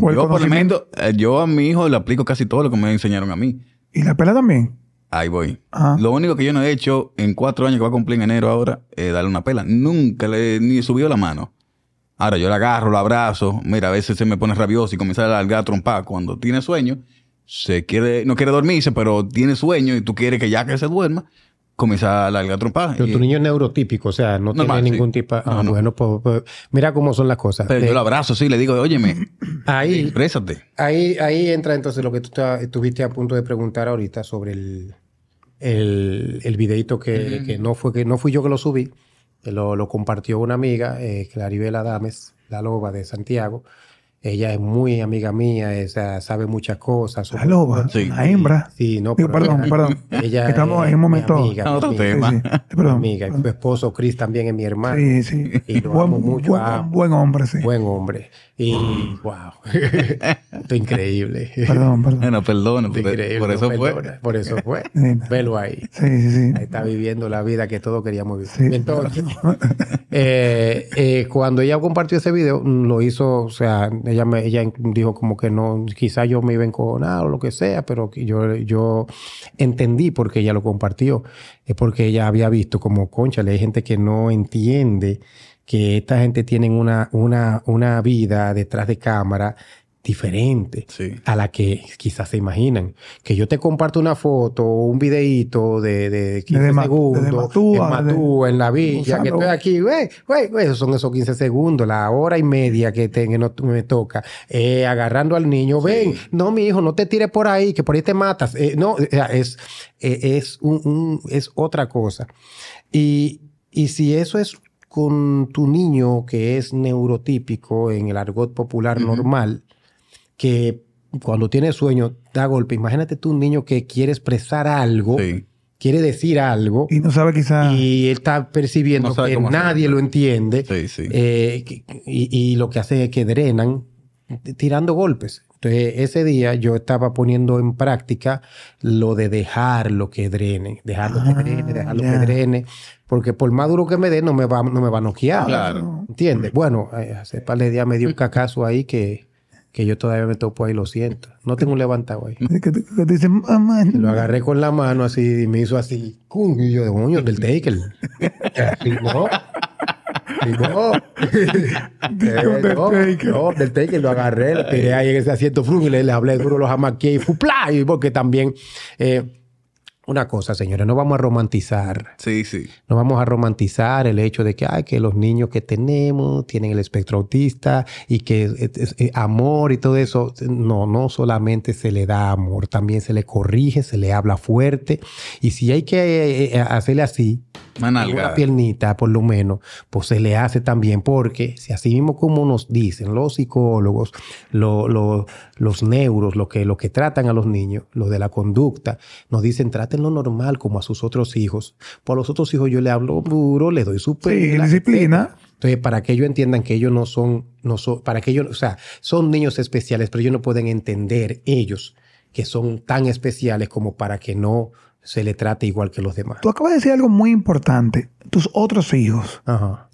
O el yo, por el momento, eh, yo a mi hijo le aplico casi todo lo que me enseñaron a mí. ¿Y la pela también? Ahí voy. Ajá. Lo único que yo no he hecho en cuatro años que va a cumplir en enero ahora es darle una pela. Nunca le ni subió la mano. Ahora yo la agarro, la abrazo. Mira, a veces se me pone rabioso y comienza a largar a trompar. Cuando tiene sueño, se quiere, no quiere dormirse, pero tiene sueño y tú quieres que ya que se duerma, comienza a largar a trompar. Pero Y- tu niño es neurotípico, o sea, no Normal, tiene sí. ningún tipo... Ah, No, no. bueno, pues, pues, mira cómo son las cosas. pero Eh, yo lo abrazo, sí, le digo, óyeme, ahí, exprésate. ahí, ahí entra entonces lo que tú estuviste a punto de preguntar ahorita sobre el, el, el videito que, que no fue que no fui yo que lo subí, lo, lo compartió una amiga, eh, Claribel Adames, la loba de Santiago. Ella es muy amiga mía, esa, sabe muchas cosas. La loba, Sí. la hembra. Sí, no, Digo, perdón, ella- perdón. Ella Estamos es en un mi momento- amiga, Otro amiga, tema. Sí, Perdón. amiga. Su esposo Chris también es mi hermano. Sí, sí. Y lo buen, amo mucho. buen- Ah, buen hombre, sí. Buen hombre. Y wow. [laughs] Esto es increíble. Perdón, perdón. Bueno, perdón, Esto es por, increíble. por eso fue. perdona, Por eso fue. Velo ahí. Sí, sí, sí. Ahí está viviendo la vida que todos queríamos vivir. Sí. Entonces, eh, eh, cuando ella compartió ese video, lo hizo, o sea, ella me, ella dijo como que no, quizá yo me iba a encojonar o lo que sea, pero yo, yo entendí por qué ella lo compartió. Es porque ella había visto como, concha, hay gente que no entiende que esta gente tiene una, una, una vida detrás de cámara diferente Sí. a la que quizás se imaginan. Que yo te comparto una foto o un videito de, de 15 Desde Ma- segundos desde Matúa, en Matúa, en la villa, que estoy aquí, güey, güey, esos son esos 15 segundos, la hora y media que, te- que no, me toca, eh, agarrando al niño, ven, no, mi hijo, no te tires por ahí, que por ahí te matas. Eh, no, es, eh, es, un, un- es otra cosa. Y, y si eso es con tu niño que es neurotípico en el argot popular normal, que cuando tiene sueño da golpe. Imagínate tú un niño que quiere expresar algo, Sí. quiere decir algo, Y no sabe quizá... y él está percibiendo No que nadie lo entiende, Sí, sí. eh, y, y lo que hace es que drenan tirando golpes. Entonces, ese día yo estaba poniendo en práctica lo de dejar lo que drene, dejar lo que Ah, drene, dejar lo ya. que drene, porque por más duro que me dé, no me va, no me va a noquear. Claro. ¿Entiendes? Bueno, eh, hace par de días me dio un cacazo ahí que, que yo todavía me topo ahí, lo siento. No tengo un levantado ahí. Que, te- que te dicen, mamá. Lo agarré con la mano así y me hizo así. ¡cum! Y yo, coño, del taker. Así, no. Y no. [laughs] Del no, taker. no, del taker lo agarré, lo tiré ahí en ese asiento frum y le, hablé duro los jamaqué y ¡fupla! Y porque también... eh, una cosa, señores, no vamos a romantizar Sí, sí. no vamos a romantizar el hecho de que, ay, que los niños que tenemos tienen el espectro autista y que amor y todo eso. No, no solamente se le da amor, también se le corrige, se le habla fuerte. Y si hay que eh, eh, hacerle así, Una piernita por lo menos, pues se le hace también, porque si así mismo como nos dicen los psicólogos, lo- lo- los neuros, lo que, lo que tratan a los niños, los de la conducta, nos dicen trátenlo normal como a sus otros hijos. Por los otros hijos yo le hablo duro, le doy su Sí, disciplina. entonces, para que ellos entiendan que ellos no son, no son, para que ellos, o sea, son niños especiales, pero ellos no pueden entender ellos que son tan especiales como para que no se le trate igual que los demás. Tú acabas de decir algo muy importante. Tus otros hijos. Ajá.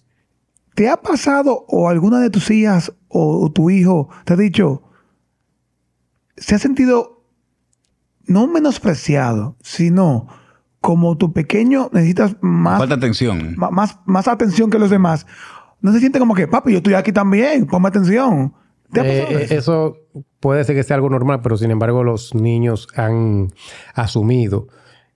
¿Te ha pasado o alguna de tus hijas o, o tu hijo te ha dicho, se ha sentido no menospreciado, sino como tu pequeño necesitas más, Falta atención. más, más atención que los demás? No se siente como que, papi, yo estoy aquí también, ponme atención. ¿Te ha Eh, pasado eh, eso? eso puede ser que sea algo normal, pero sin embargo los niños han asumido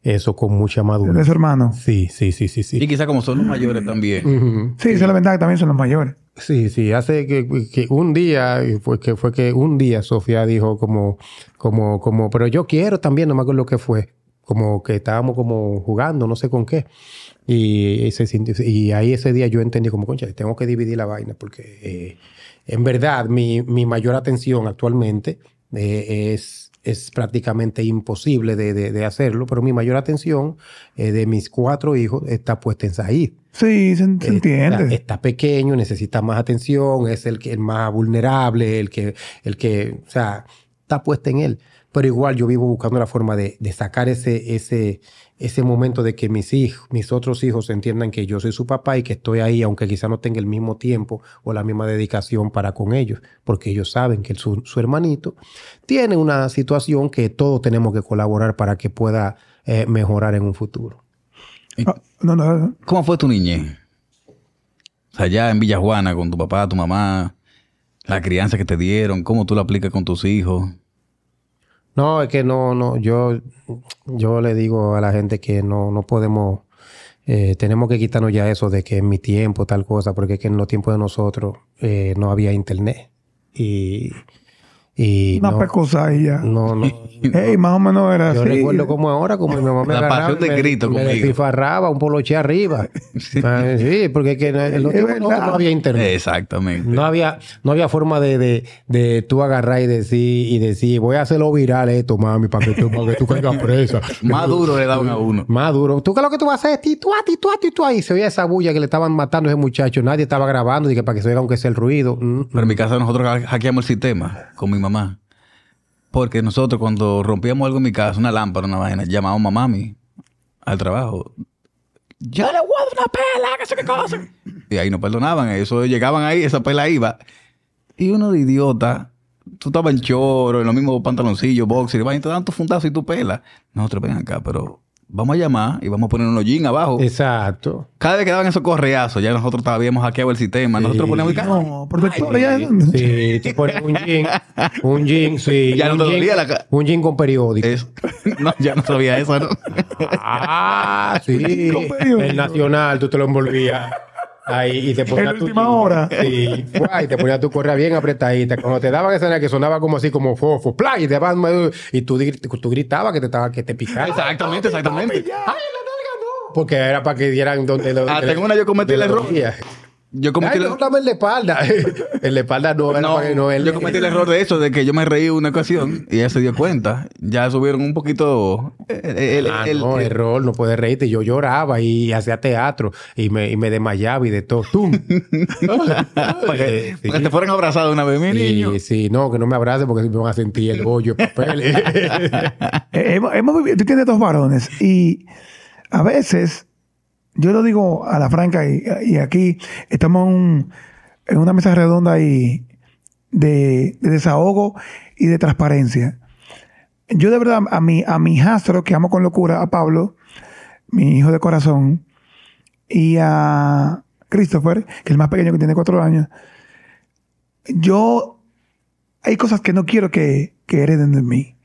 eso con mucha madurez. De su hermano. Sí, sí, sí, sí, sí. Y quizá como son los mayores también. Sí, esa es la ventaja que también son los mayores. Sí, sí, hace que, un día, fue que fue que un día Sofía dijo como, como, como, pero yo quiero también, no me acuerdo lo que fue, como que estábamos como jugando, no sé con qué. Y, y y ahí ese día yo entendí como, concha, tengo que dividir la vaina, porque eh, en verdad mi, mi mayor atención actualmente eh, es, es prácticamente imposible de, de- de hacerlo, pero mi mayor atención eh, de mis cuatro hijos está puesta en Said. Sí, se, Está, entiende. está pequeño, necesita más atención, es el, que, el más vulnerable, el que, el que, o sea, está puesta en él. Pero igual yo vivo buscando la forma de, de sacar ese, ese, ese momento de que mis hijos, mis otros hijos entiendan que yo soy su papá y que estoy ahí, aunque quizá no tenga el mismo tiempo o la misma dedicación para con ellos, porque ellos saben que su, su hermanito tiene una situación que todos tenemos que colaborar para que pueda eh, mejorar en un futuro. Ah, no, no, ¿Cómo fue tu niñez? O sea, allá en Villa Juana, con tu papá, tu mamá, la crianza que te dieron, cómo tú la aplicas con tus hijos. No, es que no, no, yo, yo le digo a la gente que no, no podemos, eh, tenemos que quitarnos ya eso de que en mi tiempo tal cosa, porque es que en los tiempos de nosotros eh, no había internet. Y, y una no, pecosa y ya. no, no. [laughs] Ey, más o menos era Yo así. recuerdo como ahora, como mi mamá me La agarraba, pasión de me, Cristo me despifarraba un poloche arriba. [laughs] Ah, Sí, porque es que en los tiempos no había internet. Exactamente. No había, no había forma de, de, de tú agarrar y decir, y decir, voy a hacerlo viral esto, mami, para que tú, para que tú caigas presa. [laughs] Más duro le daban a uno. Más duro. ¿Tú qué es lo que tú vas a hacer? Ti, tú, a ti, tú, a ti, tú ahí. Se oía esa bulla que le estaban matando a ese muchacho. Nadie estaba grabando y que para que se oiga aunque sea el ruido. Mm, Pero en mi casa nosotros ha- hackeamos el sistema con mi mamá. Porque nosotros cuando rompíamos algo en mi casa, una lámpara, una vaina, llamábamos a mami al trabajo. Yo le voy a dar una pela, que sé qué cosa. Y ahí nos perdonaban. Eso llegaban ahí, esa pela iba. Y uno de idiota, tú estabas en choro, en los mismos pantaloncillos, boxer, y te dan tu fundazo y tu pela. Nosotros ven acá, pero vamos a llamar y vamos a poner unos jeans abajo. Exacto. Cada vez que daban esos correazos, ya nosotros habíamos hackeado el sistema. Nosotros poníamos el No, protector ya. Sí, te pones un jean. Un jean, sí. [laughs] Ya no un te dolía la ca- Un jean con periódico. Es- [laughs] no, ya no sabía eso, ¿no? Ah, sí. Con periódico. El nacional, tú te lo envolvías. Ahí y te ponías En tu última hora. Sí. Y te ponías tu correa bien apretadita. Cuando te daban esa que sonaba como así, como fofo, ¡plá! y te daban, y tú, gri- tú gritabas que te estaba, que te picaba. Exactamente, exactamente. Porque era para que dieran donde lo. Hasta en una yo cometí el la error. Yo cometí, Ay, el, no, el de espalda. [laughs] el de espalda no no, para que no él. yo cometí el [laughs] error de eso, de que yo me reí una ocasión y ella se dio cuenta. Ya subieron un poquito eh, el, Ah, el- no, el- error, no puedes reírte. Yo lloraba y hacía teatro y me, y me desmayaba y de todo. ¡Tum! [laughs] para que, Sí. para que te fueran abrazados una vez, mi niño. Sí, sí, no, que no me abracen porque me van a sentir el bollo de papel. Eh, hemos, hemos vivido- tú tienes dos varones y a veces, yo lo digo a la franca y, aquí estamos en, un- en una mesa redonda y de, de desahogo y de transparencia. Yo de verdad a mi, a mi hijastro, que amo con locura, a Pablo, mi hijo de corazón, y a Christopher, que es el más pequeño que tiene cuatro años, yo hay cosas que no quiero que, que hereden de mí.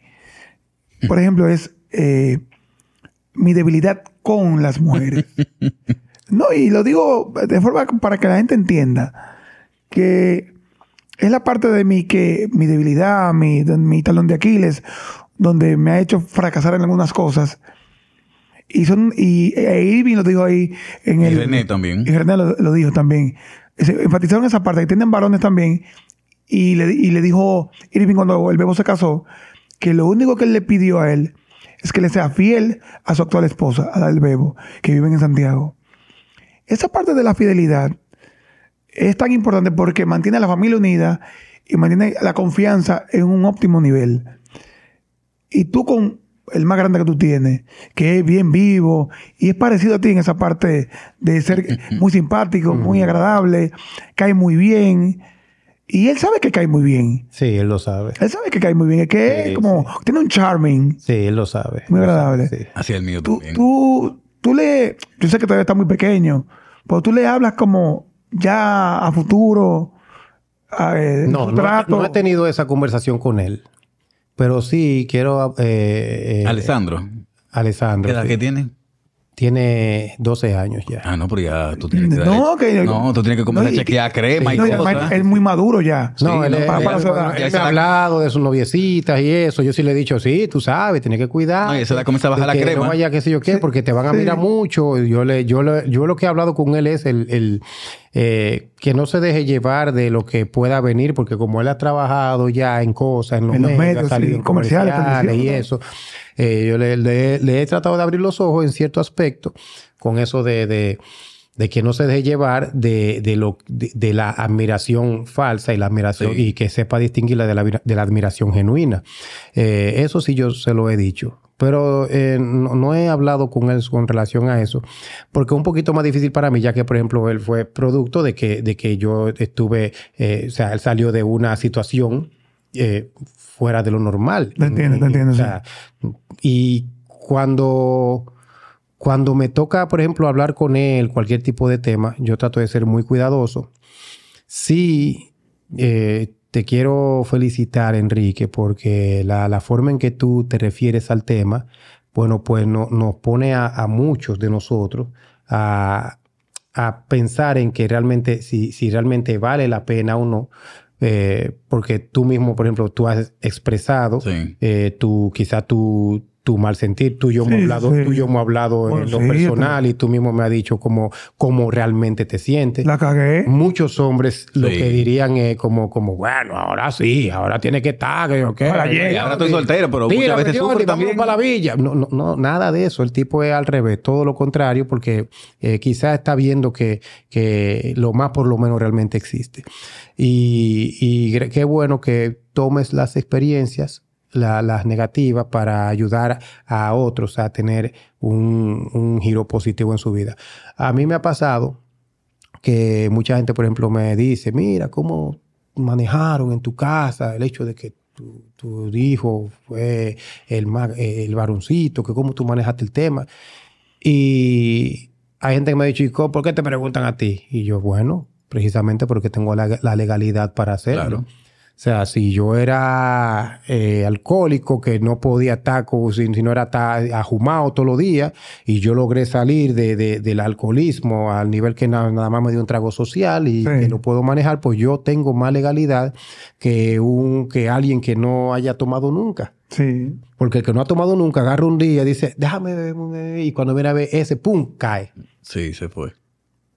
Por ejemplo, es eh, mi debilidad con las mujeres. [laughs] No, y lo digo de forma para que la gente entienda que es la parte de mí que mi debilidad, mi, mi talón de Aquiles, donde me ha hecho fracasar en algunas cosas. Y son y e Irving lo dijo ahí en Y el René también. y René lo, lo dijo también. Se enfatizaron esa parte, que tienen varones también. Y le, y le dijo Irving cuando el bebo se casó, que lo único que él le pidió a él es que le sea fiel a su actual esposa, a bebo, que viven en Santiago. Esa parte de la fidelidad es tan importante porque mantiene a la familia unida y mantiene la confianza en un óptimo nivel. Y tú con el más grande que tú tienes, que es bien vivo y es parecido a ti en esa parte de ser [laughs] muy simpático, muy agradable, cae muy bien. Y él sabe que cae muy bien. sí, él lo sabe. Él sabe que cae muy bien. Es que Sí, es como, tiene un charming. Sí, él lo sabe. Muy Lo agradable. sabe, sí. Así el mío Tú, también. tú, tú le, yo sé que todavía está muy pequeño, pero tú le hablas como ya a futuro, a, eh, No, no, trato. no he tenido esa conversación con él. Pero sí quiero... eh, eh, Alessandro. Alessandro. ¿Qué edad sí. que tiene? Tiene 12 años ya. Ah, no, pero ya tú tienes que No, que- No, tú tienes que comenzar no, a chequear crema y No, y cosas. él es muy maduro ya. No, Sí, él, no, para- él- para edad. él me se ha la- hablado de sus noviecitas y eso. Yo sí le he dicho, sí, tú sabes, tienes que cuidar. No, y a esa edad comienza a bajar la que crema. No vaya qué sé yo qué, porque te van a Sí. mirar mucho. Yo le, yo le- yo lo que he hablado con él es el, el, eh, que no se deje llevar de lo que pueda venir, porque como él ha trabajado ya en cosas, en los, En los medios, medios, salido sí, en comerciales, comerciales y eso. Eh, yo le, le- le he tratado de abrir los ojos en cierto aspecto con eso de, de, de que no se deje llevar de, de lo, de, la admiración falsa y la admiración Sí. y que sepa distinguirla de la, de la admiración genuina. Eh, eso sí yo se lo he dicho. Pero eh, no, no he hablado con él con relación a eso, porque es un poquito más difícil para mí, ya que, por ejemplo, él fue producto de que, de que yo estuve, eh, o sea, él salió de una situación eh, fuera de lo normal. Te entiendo, te entiendo, O sea, y cuando, cuando me toca, por ejemplo, hablar con él, cualquier tipo de tema, yo trato de ser muy cuidadoso. Sí, eh, te quiero felicitar, Enrique, porque la, la forma en que tú te refieres al tema, bueno, pues no- nos pone a, a muchos de nosotros a, a pensar en que realmente, si, si realmente vale la pena o no, eh, porque tú mismo, por ejemplo, tú has expresado Sí. eh, tu, quizá tu, tu mal sentir, tú y yo hemos hablado, sí. tú y yo hemos hablado Bueno, en lo sí, personal y tú mismo me has dicho cómo, cómo realmente te sientes. La cagué. Muchos hombres lo que dirían es como, como, bueno, ahora sí, ahora tiene que estar, que yo qué. Ahora llega. Y ahora estoy soltero, pero Tírame, muchas veces Dios, sufre también. para la villa. No, no, no, nada de eso. El tipo es al revés, todo lo contrario, porque eh, quizás está viendo que, que lo más por lo menos realmente existe. Y, y qué bueno que tomes las experiencias, la- las negativas, para ayudar a otros a tener un, un giro positivo en su vida. A mí me ha pasado que mucha gente, por ejemplo, me dice, mira, ¿cómo manejaron en tu casa el hecho de que tu, tu hijo fue el, el varoncito, que cómo tú manejaste el tema? Y hay gente que me ha dicho, "¿Y ¿por qué te preguntan a ti? Y yo, bueno, precisamente porque tengo la, la legalidad para hacerlo. Claro. O sea, si yo era eh, alcohólico, que no podía estar, con- si, si no era estar ajumado todos los días, y yo logré salir de, de- del alcoholismo al nivel que na- nada más me dio un trago social y Sí. que lo puedo manejar, pues yo tengo más legalidad que, un, que alguien que no haya tomado nunca. Sí. Porque el que no ha tomado nunca agarra un día y dice, déjame beber, y cuando viene a ver ese, ¡pum!, cae. Sí, se fue.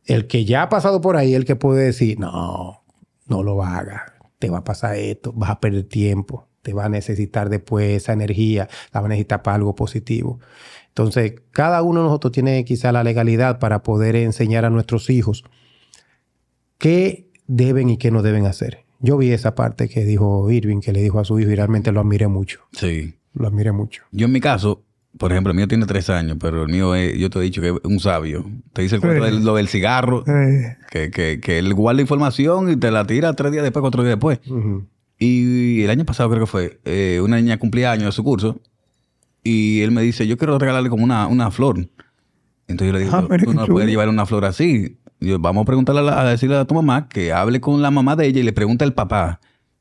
El que ya ha pasado por ahí, el que puede decir, no, no lo hagas, te va a pasar esto, vas a perder tiempo, te va a necesitar después esa energía, la va a necesitar para algo positivo. Entonces, cada uno de nosotros tiene quizá la legalidad para poder enseñar a nuestros hijos qué deben y qué no deben hacer. Yo vi esa parte que dijo Irving, que le dijo a su hijo y realmente lo admiré mucho. Sí. Lo admiré mucho. Yo en mi caso, por ejemplo, el mío tiene tres años, pero el mío es, yo te he dicho que es un sabio. Te dice el cuento Sí. lo del cigarro, que, que, que él guarda información y te la tira tres días después, cuatro días después. Y el año pasado creo que fue, eh, una niña cumplía años de su curso y él me dice, yo quiero regalarle como una, una flor. Entonces yo le digo, Ah, tú no puedes llevar una flor así. Yo, vamos a preguntarle a, la- a decirle a tu mamá que hable con la mamá de ella y le pregunte al papá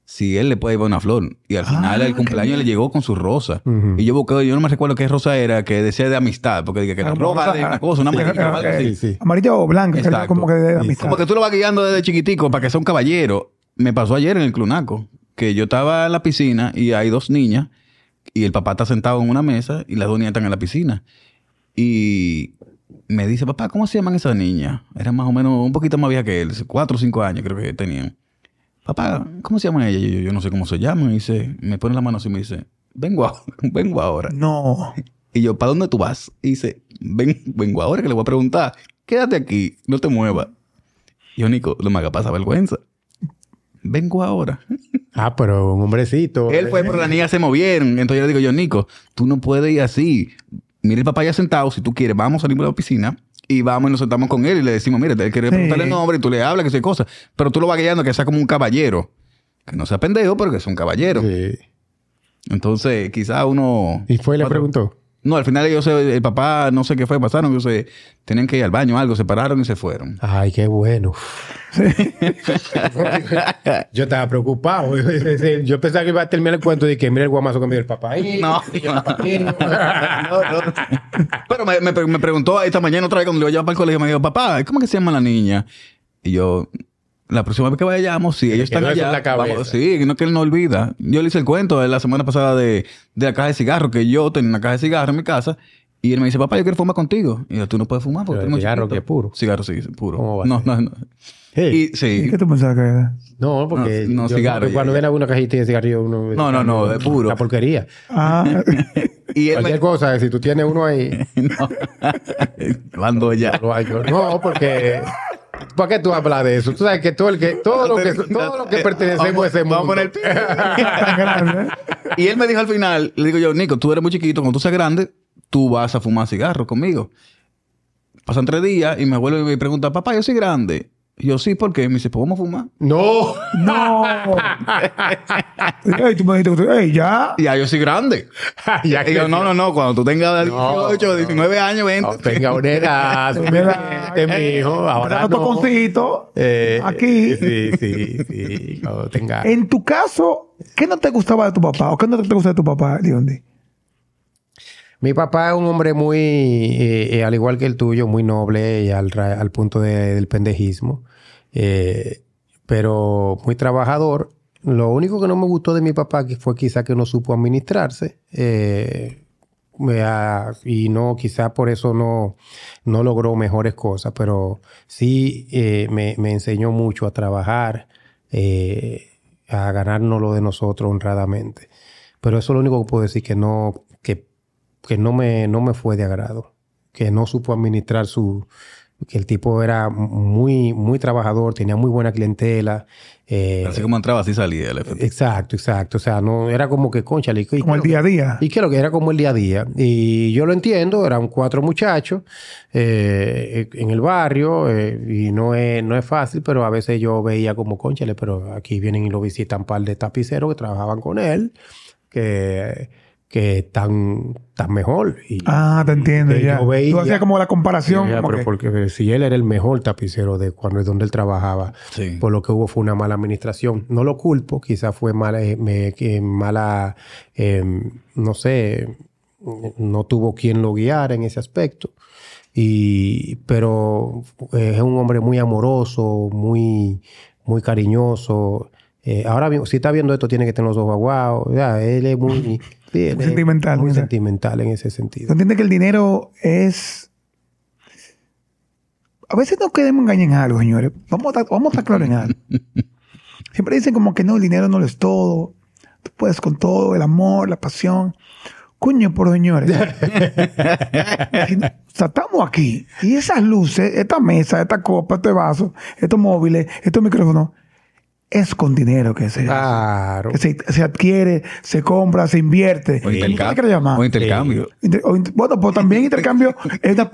si él le puede llevar una flor. Y al final Ah, el qué cumpleaños le llegó con su rosa. Y yo busqué, yo no me recuerdo qué rosa era, que decía de amistad, porque dije que era Ah, roja de una cosa, una amarilla, ah, algo ok. así. Sí, sí. Amarilla o blanca, que era Exacto. como que de amistad. Como que tú lo vas guiando desde chiquitico para que sea un caballero. Me pasó ayer en el Clunaco, que yo estaba en la piscina y hay dos niñas y el papá está sentado en una mesa y las dos niñas están en la piscina. Y me dice, papá, ¿cómo se llaman esas niñas? Eran más o menos un poquito más viejas que él, cuatro o cinco años creo que tenían. Papá, ¿cómo se llaman ellas? Y yo, yo no sé cómo se llaman. Y dice, me pone la mano así y me dice, vengo, a- [laughs] vengo ahora. No. [laughs] Y yo, ¿para dónde tú vas? Y dice, Ven, vengo ahora que le voy a preguntar. Quédate aquí, no te muevas. Y yo, Nico, no me haga pasar vergüenza. Vengo ahora. [laughs] Ah, pero un hombrecito. Él fue, pero las niñas se movieron. Entonces yo le digo, yo, Nico, tú no puedes ir así. Mira el papá ya sentado. Si tú quieres, vamos a salir de la piscina y vamos y nos sentamos con él y le decimos, mira, quiere Sí. preguntarle el nombre y tú le hablas, que sea cosa. Pero tú lo vas guiando que sea como un caballero. Que no sea pendejo, pero que sea un caballero. Sí. Entonces, quizá uno... Y fue y le preguntó. No, al final ellos, se- el papá, no sé qué fue, pasaron, ellos se tenían que ir al baño o algo, se pararon y se fueron. Ay, qué bueno. [laughs] Yo estaba preocupado. Yo pensaba que iba a terminar el cuento de que mira el guamazo que me dio el papá. ahí. [laughs] No. Pero me, me, me preguntó esta mañana otra vez cuando le iba a llevar para el colegio, me dijo, papá, ¿cómo que se llama la niña? Y yo, la próxima vez que vayamos, si ellos están allá, en la cabeza. vamos- sí, no que él no olvida. Yo le hice el cuento de la semana pasada de, de la caja de cigarros, que yo tenía una caja de cigarros en mi casa, y él me dice, papá, yo quiero fumar contigo. Y yo, tú no puedes fumar porque muy cigarro chiquito". que es puro. Cigarro, sí, puro. ¿Cómo va no, no, no. Sí. Y ¿Y sí. qué tú pensabas que era? No, porque No, no, yo- cigarro, cuando ven alguna cajita de cigarrillo uno No, no, no, es puro. La porquería. Ah, [laughs] Y él Cualquier me... cosa, si tú tienes uno ahí, [laughs] no. Ando ya. No, porque ¿para qué tú hablas de eso? Tú sabes que todo el que todo lo que todo lo que pertenecemos a ese mundo. Vamos a poner- tan [laughs] grande. ¿eh? Y él me dijo al final, le digo yo, Nico, tú eres muy chiquito, cuando tú seas grande, tú vas a fumar cigarros conmigo. Pasan tres días y me vuelve y me pregunta, papá, yo soy grande. Yo, sí, ¿por qué? Me dice, pues vamos a fumar. No. No. [laughs] Ey, tú me dijiste, ey, ya. Ya yo soy grande. [laughs] ya Y yo, no, no, no, cuando tú tengas No, 18, 19 años, 20. No, tenga una edad [laughs] suficiente, mijo. Ahora no. toconcito. Eh, aquí. Sí, sí, sí. Cuando tenga... En tu caso, ¿qué no te gustaba de tu papá? ¿O qué no te gusta de tu papá, Leondi? Mi papá es un hombre muy, eh, eh, al igual que el tuyo, muy noble y al, al punto de- del pendejismo, eh, pero muy trabajador. Lo único que no me gustó de mi papá fue quizá que no supo administrarse y no, quizá por eso no, no logró mejores cosas, pero sí me, me enseñó mucho a trabajar, a ganarnos lo de nosotros honradamente. Pero eso es lo único que puedo decir que no, que, no me, no me fue de agrado. Que no supo administrar su, que el tipo era muy, muy trabajador, tenía muy buena clientela. eh, Así como entraba, así salía el efecto. exacto, exacto. O sea, no, era como que, concha, Como el día a día. y que lo que era como el día a día. Y yo lo entiendo, eran cuatro muchachos eh, en el barrio eh, y no es, no es fácil, pero a veces yo veía como, conchale, pero aquí vienen y lo visitan un par de tapiceros que trabajaban con él, que, que están, están mejor. Y, Ah, te entiendo ya. yo veía- Tú hacías como la comparación. Ya, como pero que- porque si él era el mejor tapicero de cuando donde él trabajaba, Sí. por lo que hubo fue una mala administración. No lo culpo, quizás fue mala, eh, me- que mala, eh, no sé, no tuvo quien lo guiara en ese aspecto. Y, pero eh, es un hombre muy amoroso, muy, muy cariñoso. Eh, ahora mismo, si está viendo esto, tiene que tener los ojos aguados. Ya, él es muy, sí, es sentimental, Muy sentimental en ese ¿Tú sentido. entiendes que el dinero es... A veces no queremos engañar en algo, señores. Vamos a, estar- vamos a estar claros en algo. [laughs] Siempre dicen como que no, el dinero no lo es todo. Tú puedes con todo, el amor, la pasión. Coño, por señores. O sea, estamos aquí. Y esas luces, esta mesa, esta copa, este vaso, estos móviles, estos micrófonos, es con dinero que se, Claro. que se, se adquiere, se compra, se invierte. O ¿Cómo te intercambio. O intercambio. Inter- o inter- bueno, pues también intercambio [laughs] es una,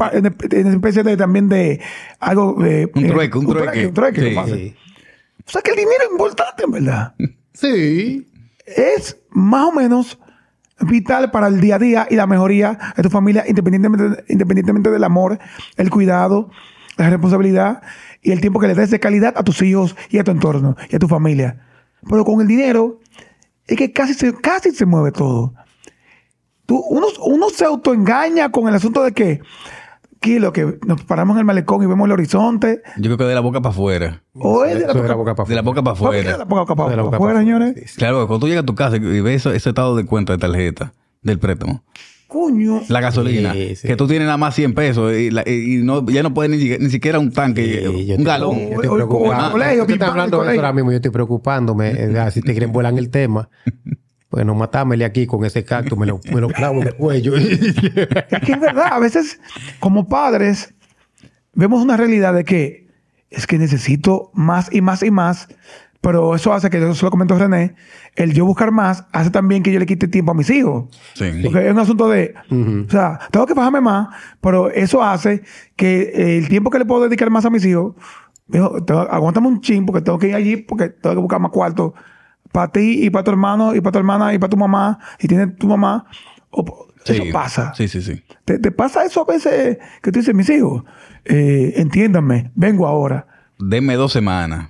especie de también de algo. eh, Un eh, trueque, un trueque. Un trueque, Sí. pasa. O sea que el dinero es importante, en verdad. [laughs] Sí. es más o menos vital para el día a día y la mejoría de tu familia, independientemente, independientemente del amor, el cuidado, la responsabilidad y el tiempo que le des de calidad a tus hijos y a tu entorno y a tu familia. Pero con el dinero es que casi se, casi se mueve todo. Tú, uno, uno se autoengaña con el asunto de que, que lo que nos paramos en el malecón y vemos el horizonte, Yo creo que de la boca para afuera. o es de la Eso de la boca, para De la boca para ¿Por qué de afuera. la boca para De la boca afuera, para señores? afuera, sí, sí. Claro, cuando tú llegas a tu casa y ves ese estado de cuenta de tarjeta del préstamo, Coño. la gasolina, Sí, sí. que tú tienes nada más 100 pesos y, la- y no, ya no puedes ni, siquiera- ni siquiera un tanque, Sí, yo un galón. Yo estoy preocupado. estás hablando de eso ahora mismo, yo estoy preocupándome. [laughs] eh, si te quieren volar el tema, pues no matámele aquí con ese cactus, me lo, me lo clavo en el cuello. [laughs] Es que es verdad, a veces como padres vemos una realidad de que es que necesito más y más y más, pero eso hace que, eso lo comentó René, el yo buscar más hace también que yo le quite tiempo a mis hijos. Sí. Porque es un asunto de, o sea, tengo que bajarme más, pero eso hace que eh, el tiempo que le puedo dedicar más a mis hijos, dijo, tengo- aguántame un chin porque tengo que ir allí porque tengo que buscar más cuarto para ti y para tu hermano y para tu hermana y para tu mamá y tiene tu mamá O- eso Sí. pasa. Sí, sí, sí. ¿Te, te pasa eso a veces que tú dices, mis hijos, eh, entiéndanme, vengo ahora? Denme dos semanas.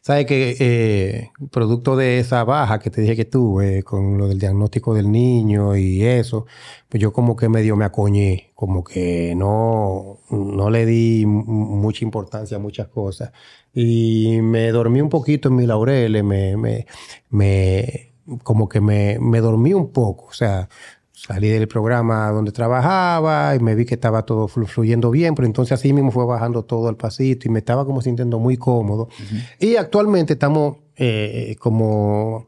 Sabes que eh, producto de esa baja que te dije que tuve con lo del diagnóstico del niño y eso, pues yo como que medio me acoñé, como que no, no le di mucha importancia a muchas cosas. Y me dormí un poquito en mi laureles, me, me, me, como que me, me dormí un poco, o sea, salí del programa donde trabajaba y me vi que estaba todo flu- fluyendo bien, pero entonces así mismo fue bajando todo al pasito y me estaba como sintiendo muy cómodo. Y actualmente estamos eh, como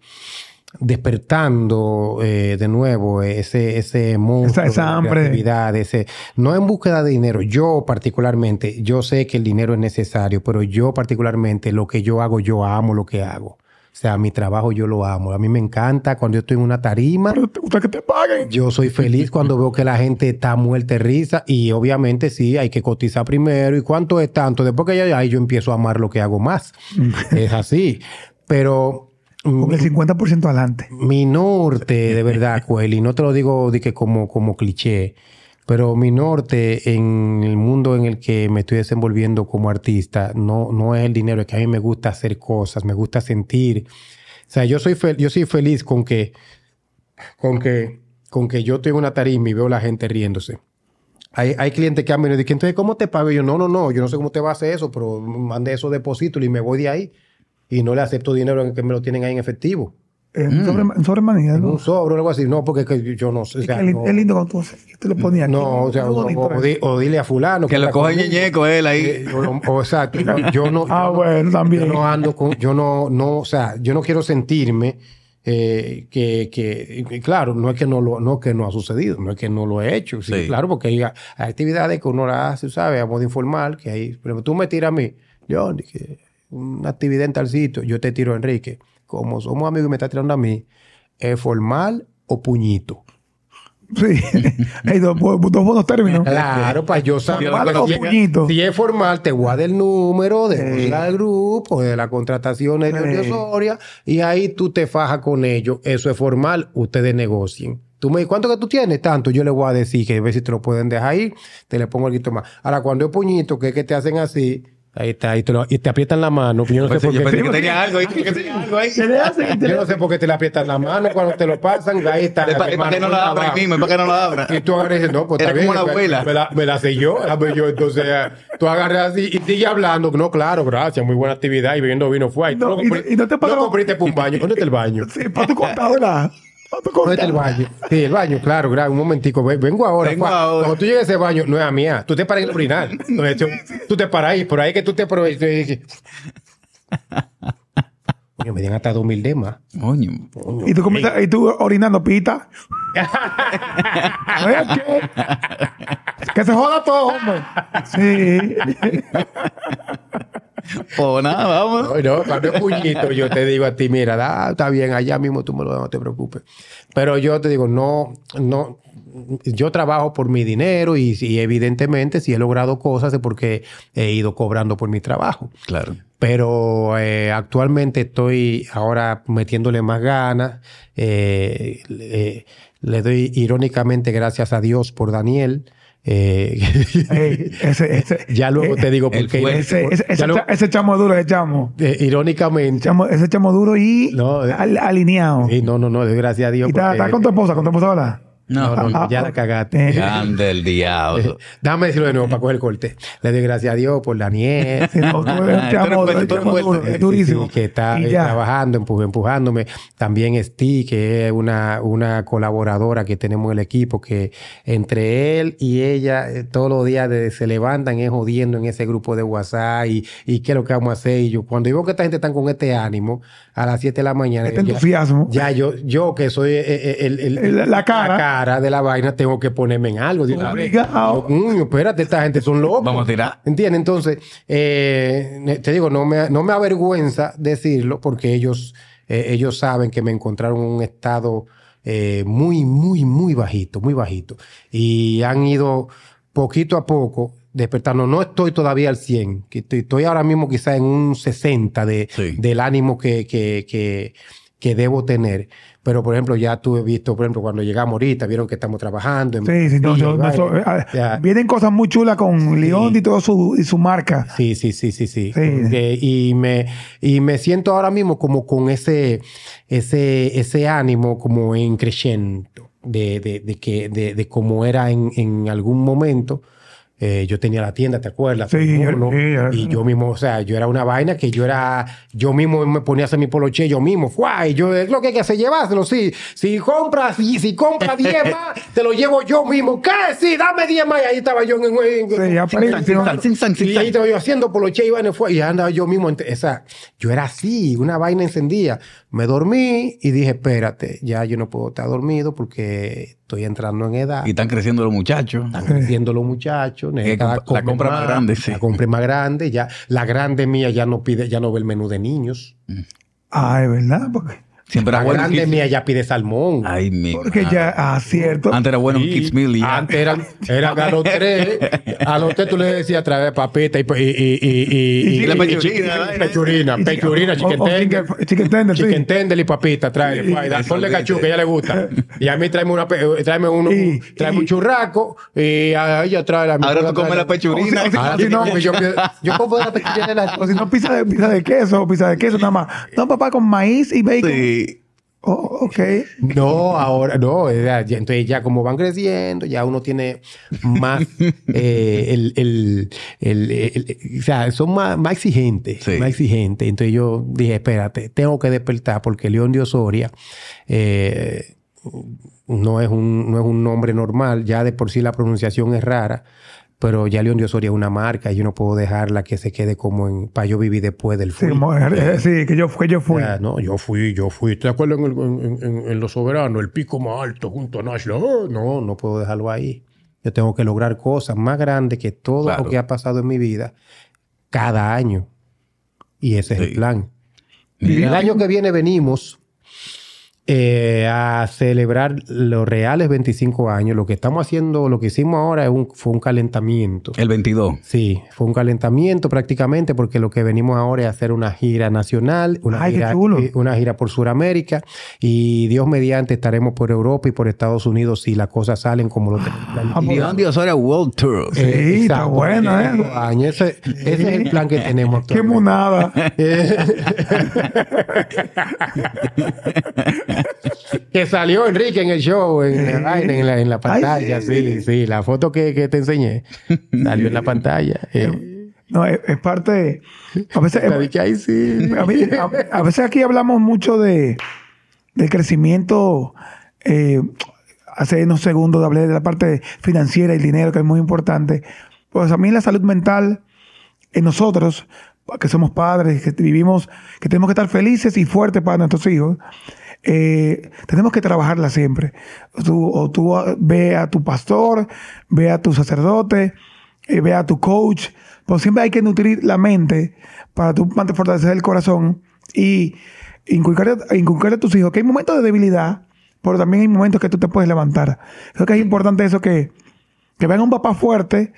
despertando eh, de nuevo ese, ese monstruo Esa- esa de hambre. creatividad, ese, no en búsqueda de dinero. Yo particularmente, yo sé que el dinero es necesario, pero yo particularmente lo que yo hago, yo amo lo que hago. O sea, mi trabajo yo lo amo. A mí me encanta cuando yo estoy en una tarima. Pero te gusta que te paguen. Yo soy feliz cuando veo que la gente está muerta de risa y obviamente sí, hay que cotizar primero. ¿Y cuánto es tanto? Después que ya ahí yo empiezo a amar lo que hago más. es así. Pero mm, Con el 50% adelante. mi norte, de verdad, Cueli, no te lo digo de que como, como cliché, pero mi norte en el mundo en el que me estoy desenvolviendo como artista no, no es el dinero, es que a mí me gusta hacer cosas, me gusta sentir. O sea, yo soy, yo soy feliz con que, con que, con que yo tengo una tarima y veo la gente riéndose. Hay, hay clientes que han venido y dicen, entonces, ¿cómo te pago? Y yo, no, no, no, yo no sé cómo te va a hacer eso, pero mande esos depósitos y me voy de ahí. Y no le acepto dinero que me lo tienen ahí en efectivo. Eh, un sobre, un sobremanía, En ¿no? un sobre o algo así. No, porque es que yo no sé. o Es, sea, que es no, es lindo cuando tú, tú le ponías aquí. no, o sea, Qué o, bonito o- o es. di- o dile a fulano. Que lo anda coge ñeñeco él ahí. Eh, o, exacto. Yo, yo no. [laughs] Ah, bueno, también. Yo no ando con. Yo no, no, o sea, yo no quiero sentirme. eh, que, que, claro, no es que no lo, no que no ha sucedido, no es que no lo he hecho, sí, Sí. claro, porque hay, hay actividades que uno las hace, ¿sabes? A modo informal, que hay, pero tú me tiras a mí, yo, dije, una actividad en tal sitio, yo te tiro a Enrique, como somos amigos y me está tirando a mí, ¿es formal o puñito? Sí. [laughs] Hay dos, dos buenos términos. Claro, para yo saber. Si, puñito. si es formal, te guarda el número de Sí. del grupo, de la contratación de Sí. Soria, y ahí tú te fajas con ellos. Eso es formal, ustedes negocien. Tú me dices, ¿cuánto que tú tienes? Tanto. Yo le voy a decir que a ver si te lo pueden dejar ahí, te le pongo algo más. Ahora, cuando es puñito, que es que te hacen así, ahí está, y te, lo- y te aprietan la mano. Yo no sé por yo qué. pensé que tenía algo ahí. que tenía algo ahí. [laughs] Se le hace que te- Yo no sé por qué te le aprietan la mano cuando te lo pasan, ahí está. Es para que no la abra ahí mismo, es para que no la abra. Y tú agarras no, pues Era está como bien, una abuela. Me la, me la sé yo, yo. Entonces, tú agarras así y sigue hablando. No, claro, gracias, muy buena actividad. Y bebiendo vino fue ahí. No, y- no te pagaron- compriste para un baño. ¿Dónde está el baño? [laughs] Sí, para tu contado, ¿verdad? Para tu ¿Dónde está el baño? Sí, el baño, claro, claro. Un momentico, ve- vengo ahora. Vengo ahora. Cuando tú llegues a ese baño, no es a mía. Tú te paras en el urinal. [laughs] No, eso- tú te paras ahí, por ahí que tú te aprovechas. y dices, [laughs] Coño, me dieron hasta dos mil de más. Coño. Coño, Y tú, ey. comienzas- y tú orinando pita. [laughs] Oye, ¿qué? Que se joda todo, hombre. Sí. [laughs] Pues nada, vamos. No, no, cuando es puñito, yo te digo a ti, mira, da, está bien, allá mismo tú me lo das, no te preocupes. Pero yo te digo, no, no, yo trabajo por mi dinero y, evidentemente si he logrado cosas es porque he ido cobrando por mi trabajo. Claro. Pero eh, actualmente estoy ahora metiéndole más ganas. eh, le, le doy irónicamente gracias a Dios por Daniel. Eh, Ey, ese, ese, [laughs] ya luego te digo el por qué. fue- ese, ese, ese, luego- cha- ese chamo duro, ese chamo. eh, irónicamente. Chamo- ese chamo duro y No, eh. al- alineado. Sí, no, no, no, gracias a Dios. y está, porque- está con tu esposa, con tu esposa, ¿verdad? No, no, no, ya la cagaste. [laughs] Grande el diablo. [laughs] Déjame decirlo de nuevo para coger el corte. Le doy gracias a Dios por. [laughs] Sí, no, fuerte. duro, es durísimo. Sí, que está Y eh, trabajando, empu- empujándome. También Steve, que es una, una colaboradora que tenemos en el equipo, que entre él y ella eh, todos los días de- se levantan es jodiendo en ese grupo de WhatsApp y, y qué es lo que vamos a hacer. Y yo, cuando yo veo que esta gente está con este ánimo a las 7 de la mañana, Este ya- entusiasmo. ya yo, yo que soy eh, eh, el, el- El- la cara. cara de la vaina, tengo que ponerme en algo. Obligado. Coño, espérate, esta gente son locos. Vamos a tirar. ¿Entiendes? Entonces, eh, te digo, no me, no me avergüenza decirlo porque ellos, eh, ellos saben que me encontraron en un estado eh, muy, muy, muy bajito, muy bajito. Y han ido poquito a poco despertando. No estoy todavía al 100, que estoy, estoy ahora mismo quizá en un 60 de, Sí. del ánimo que, que, que, que debo tener. Pero, por ejemplo, ya tuve visto, por ejemplo, cuando llegamos ahorita, vieron que estamos trabajando. en- Sí, sí, no, yo- Ya. vienen cosas muy chulas con León y todo su, y su marca. Sí, sí, sí, sí, sí. Sí. Y, me, y me siento ahora mismo como con ese, ese, ese ánimo como en creciendo de, de, de que, de, de cómo era en, en algún momento. Eh, yo tenía la tienda, ¿te acuerdas? Sí, Uno, sí, y yo mismo, o sea, yo era una vaina que yo era, yo mismo me ponía a hacer mi poloche yo mismo, ¡fua! y yo, es lo que hay que hacer, llevárselo, sí. Si compras, si, si compras 10 más, [laughs] te lo llevo yo mismo. ¿Qué? Sí, dame 10 más. Y ahí estaba yo en, en- Sí, y ahí estaba yo haciendo poloche y vaina fue y andaba yo mismo. ent- Esa, yo era así, una vaina encendida. Me dormí y dije, espérate, ya yo no puedo estar dormido porque estoy entrando en edad. Y están creciendo los muchachos. Están creciendo los muchachos. Comp- la compra más grande, sí. La compra más grande. Ya, la grande mía ya no pide, ya no ve el menú de niños. Ah, es verdad, porque, Siempre era La bueno. grande Kids- mía ya pide salmón. Ay, mi porque madre. ya, ah, cierto. Antes era bueno un Sí. Kids Meal ya. Antes eran, eran a los tres. A los tres tú le decías traer papita y, y, y, y, y, Y la pechurina, vaina. Pechurina, pechurina, o- chicken o tender. chicken- chicken tender, sí. Chicken tender y papita, trae. Ponle cachú, que a ella le gusta. Y a mí tráeme, una, pe- tráeme, uno, Y- tráeme y- un churraco y a ella trae la Ahora tú comes la pechurina. Si no- no, yo, yo [laughs] como la pechurina de la... O si no, pizza de, pizza de queso, pizza de queso nada más. No, papá, con maíz y bacon. Oh, ok. No, ahora no. ya- ya- entonces ya como van creciendo, ya uno tiene más [laughs] eh, el, el, el- el- o sea, son más, más exigentes, Sí. más exigentes. Entonces yo dije, espérate, tengo que despertar porque León de Osoria eh, no es un no es un nombre normal. Ya de por sí la pronunciación es rara. Pero ya León de Osoria es una marca y yo no puedo dejarla que se quede como en para yo vivir después del Sí, fui. como- eh, sí, que yo, que yo fui. Ah, no, yo fui, yo fui. ¿Te acuerdas en, el- en- en- en Los Soberanos? El pico más alto junto a Nashla. Ah, no, no puedo dejarlo ahí. Yo tengo que lograr cosas más grandes que todo Claro. lo que ha pasado en mi vida cada año. Y ese es el plan. Mira. El año que viene venimos eh, a celebrar los reales 25 años. Lo que estamos haciendo, lo que hicimos ahora es un- fue un calentamiento. El 22. Sí, fue un calentamiento prácticamente porque lo que venimos ahora es hacer una gira nacional, una, Ay, gira, chulo. eh, una gira por Sudamérica y Dios mediante estaremos por Europa y por Estados Unidos si las cosas salen como lo tenemos. León de Osoria World Tour. Sí, está buena, ¿eh? Ese, ese es el plan que tenemos. Qué monada. [laughs] [laughs] [laughs] que salió Enrique en el show, en, la, vaina, en la, en la pantalla. Ay, sí, sí, la foto que, que te enseñé salió en la pantalla. Eh, No, es, es parte. A veces, te dije, "Ay, sí". a, mí- a- a veces aquí hablamos mucho de del crecimiento. eh, hace unos segundos hablé de la parte financiera y el dinero, que es muy importante. Pues a mí la salud mental en nosotros, que somos padres, que vivimos, que tenemos que estar felices y fuertes para nuestros hijos, eh, tenemos que trabajarla siempre. Tú, o tú ah, ve a tu pastor, ve a tu sacerdote, eh, ve a tu coach, pero siempre hay que nutrir la mente para tú fortalecer el corazón y inculcar, inculcar a tus hijos que hay momentos de debilidad, pero también hay momentos que tú te puedes levantar. Creo que es importante eso que, que vean un papá fuerte,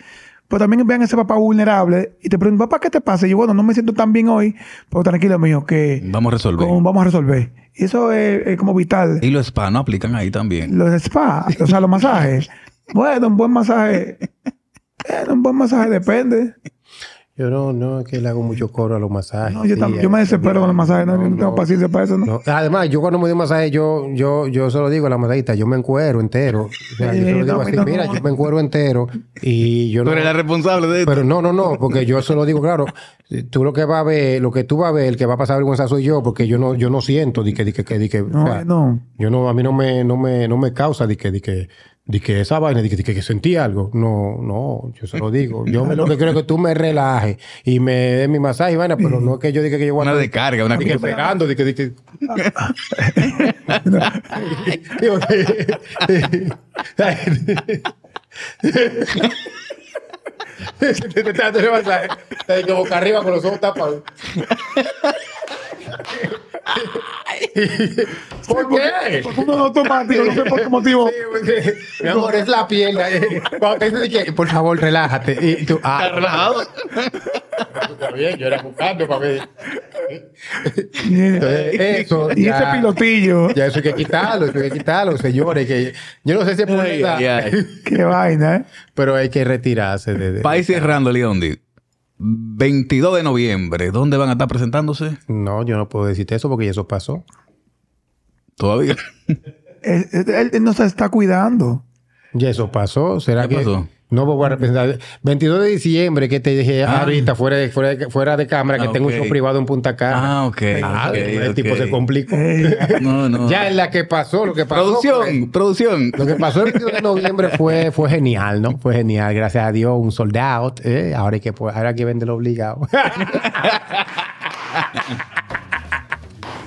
pero también vean a ese papá vulnerable y te preguntan, papá, ¿qué te pasa? Y yo, bueno, no me siento tan bien hoy, pero tranquilo, mío, que Vamos a resolver. vamos a resolver. Y eso es, es como vital. Y los spa no aplican ahí también. Los spa, o sea, los masajes. [laughs] Bueno, un buen masaje. Bueno, un buen masaje depende. Yo no, no, es que le hago mucho coro a los masajes. No, yo, sí, tam- eh, yo me desespero con los masajes, no, yo no tengo no. paciencia para eso, ¿no? No. Además, yo cuando me doy masaje, yo, yo, yo se lo digo a la masajista, yo me encuero entero. O sea, yo se Eh, lo digo no, así, no, mira, no. yo me encuero entero y yo Tú no... eres la responsable de esto. Pero no, no, no, porque yo se lo digo, claro, tú lo que vas a ver, lo que tú vas a ver, el que va a pasar vergüenza soy yo, porque yo no, yo no siento de que, de que, que, de que- o No, sea, no. yo no, a mí no me, no me, no me causa de que, de que, que esa vaina, de que, de que, que sentí algo. No, no, yo se lo digo. Yo me lo que creo es que tú me relajes y me des mi masaje y vaina, pero no es que yo diga que yo voy a Una descarga, una de que cosa. pegando, de que, de que... Digo, Te está dando el masaje, de que boca arriba con los ojos tapados. [laughs] ¿Por qué? Uno es automático, no sé por qué motivo. [laughs] Mi amor, es la piel. por favor, relájate. Y tú, ah, relajado? Está bien, yo era buscando para ver. Entonces, eso y ya- ese pilotillo. Ya eso hay que quitarlo, eso hay que quitarlo, señores. Que yo no sé si es por. Qué vaina, ¿eh? pero hay que retirarse de, de- ir cerrando, Leondi. 22 de noviembre. ¿Dónde van a estar presentándose? No, yo no puedo decirte eso porque ya eso pasó. Todavía. [laughs] Él, él- él no se está cuidando. Ya eso pasó. ¿Será ¿Qué que pasó? No voy a representar? 22 de diciembre que te dije Ah. ahorita fuera de, fuera de, fuera de cámara que Ah, tengo un show privado en Punta Cana. Ah, ok. Ah, el tipo se complicó. [laughs] No, no. Ya en la que pasó, lo que pasó. fue- Producción, producción. Lo que pasó el 22 de noviembre fue, fue genial, ¿no? Fue genial. Gracias a Dios, un sold out. ¿eh? Ahora hay que, ahora hay que venderlo obligado. [laughs]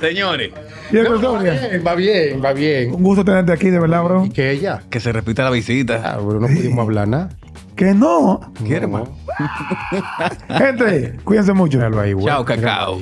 Señores, [laughs] y va bien, va bien, va bien. un gusto tenerte aquí, de verdad, bro. ¿Y que ella? que se repita la visita. Ah, pero no pudimos hablar nada. Que no. ¿Quiere No. más? [laughs] Gente, cuídense mucho. Ahí, güey. Chao, cacao.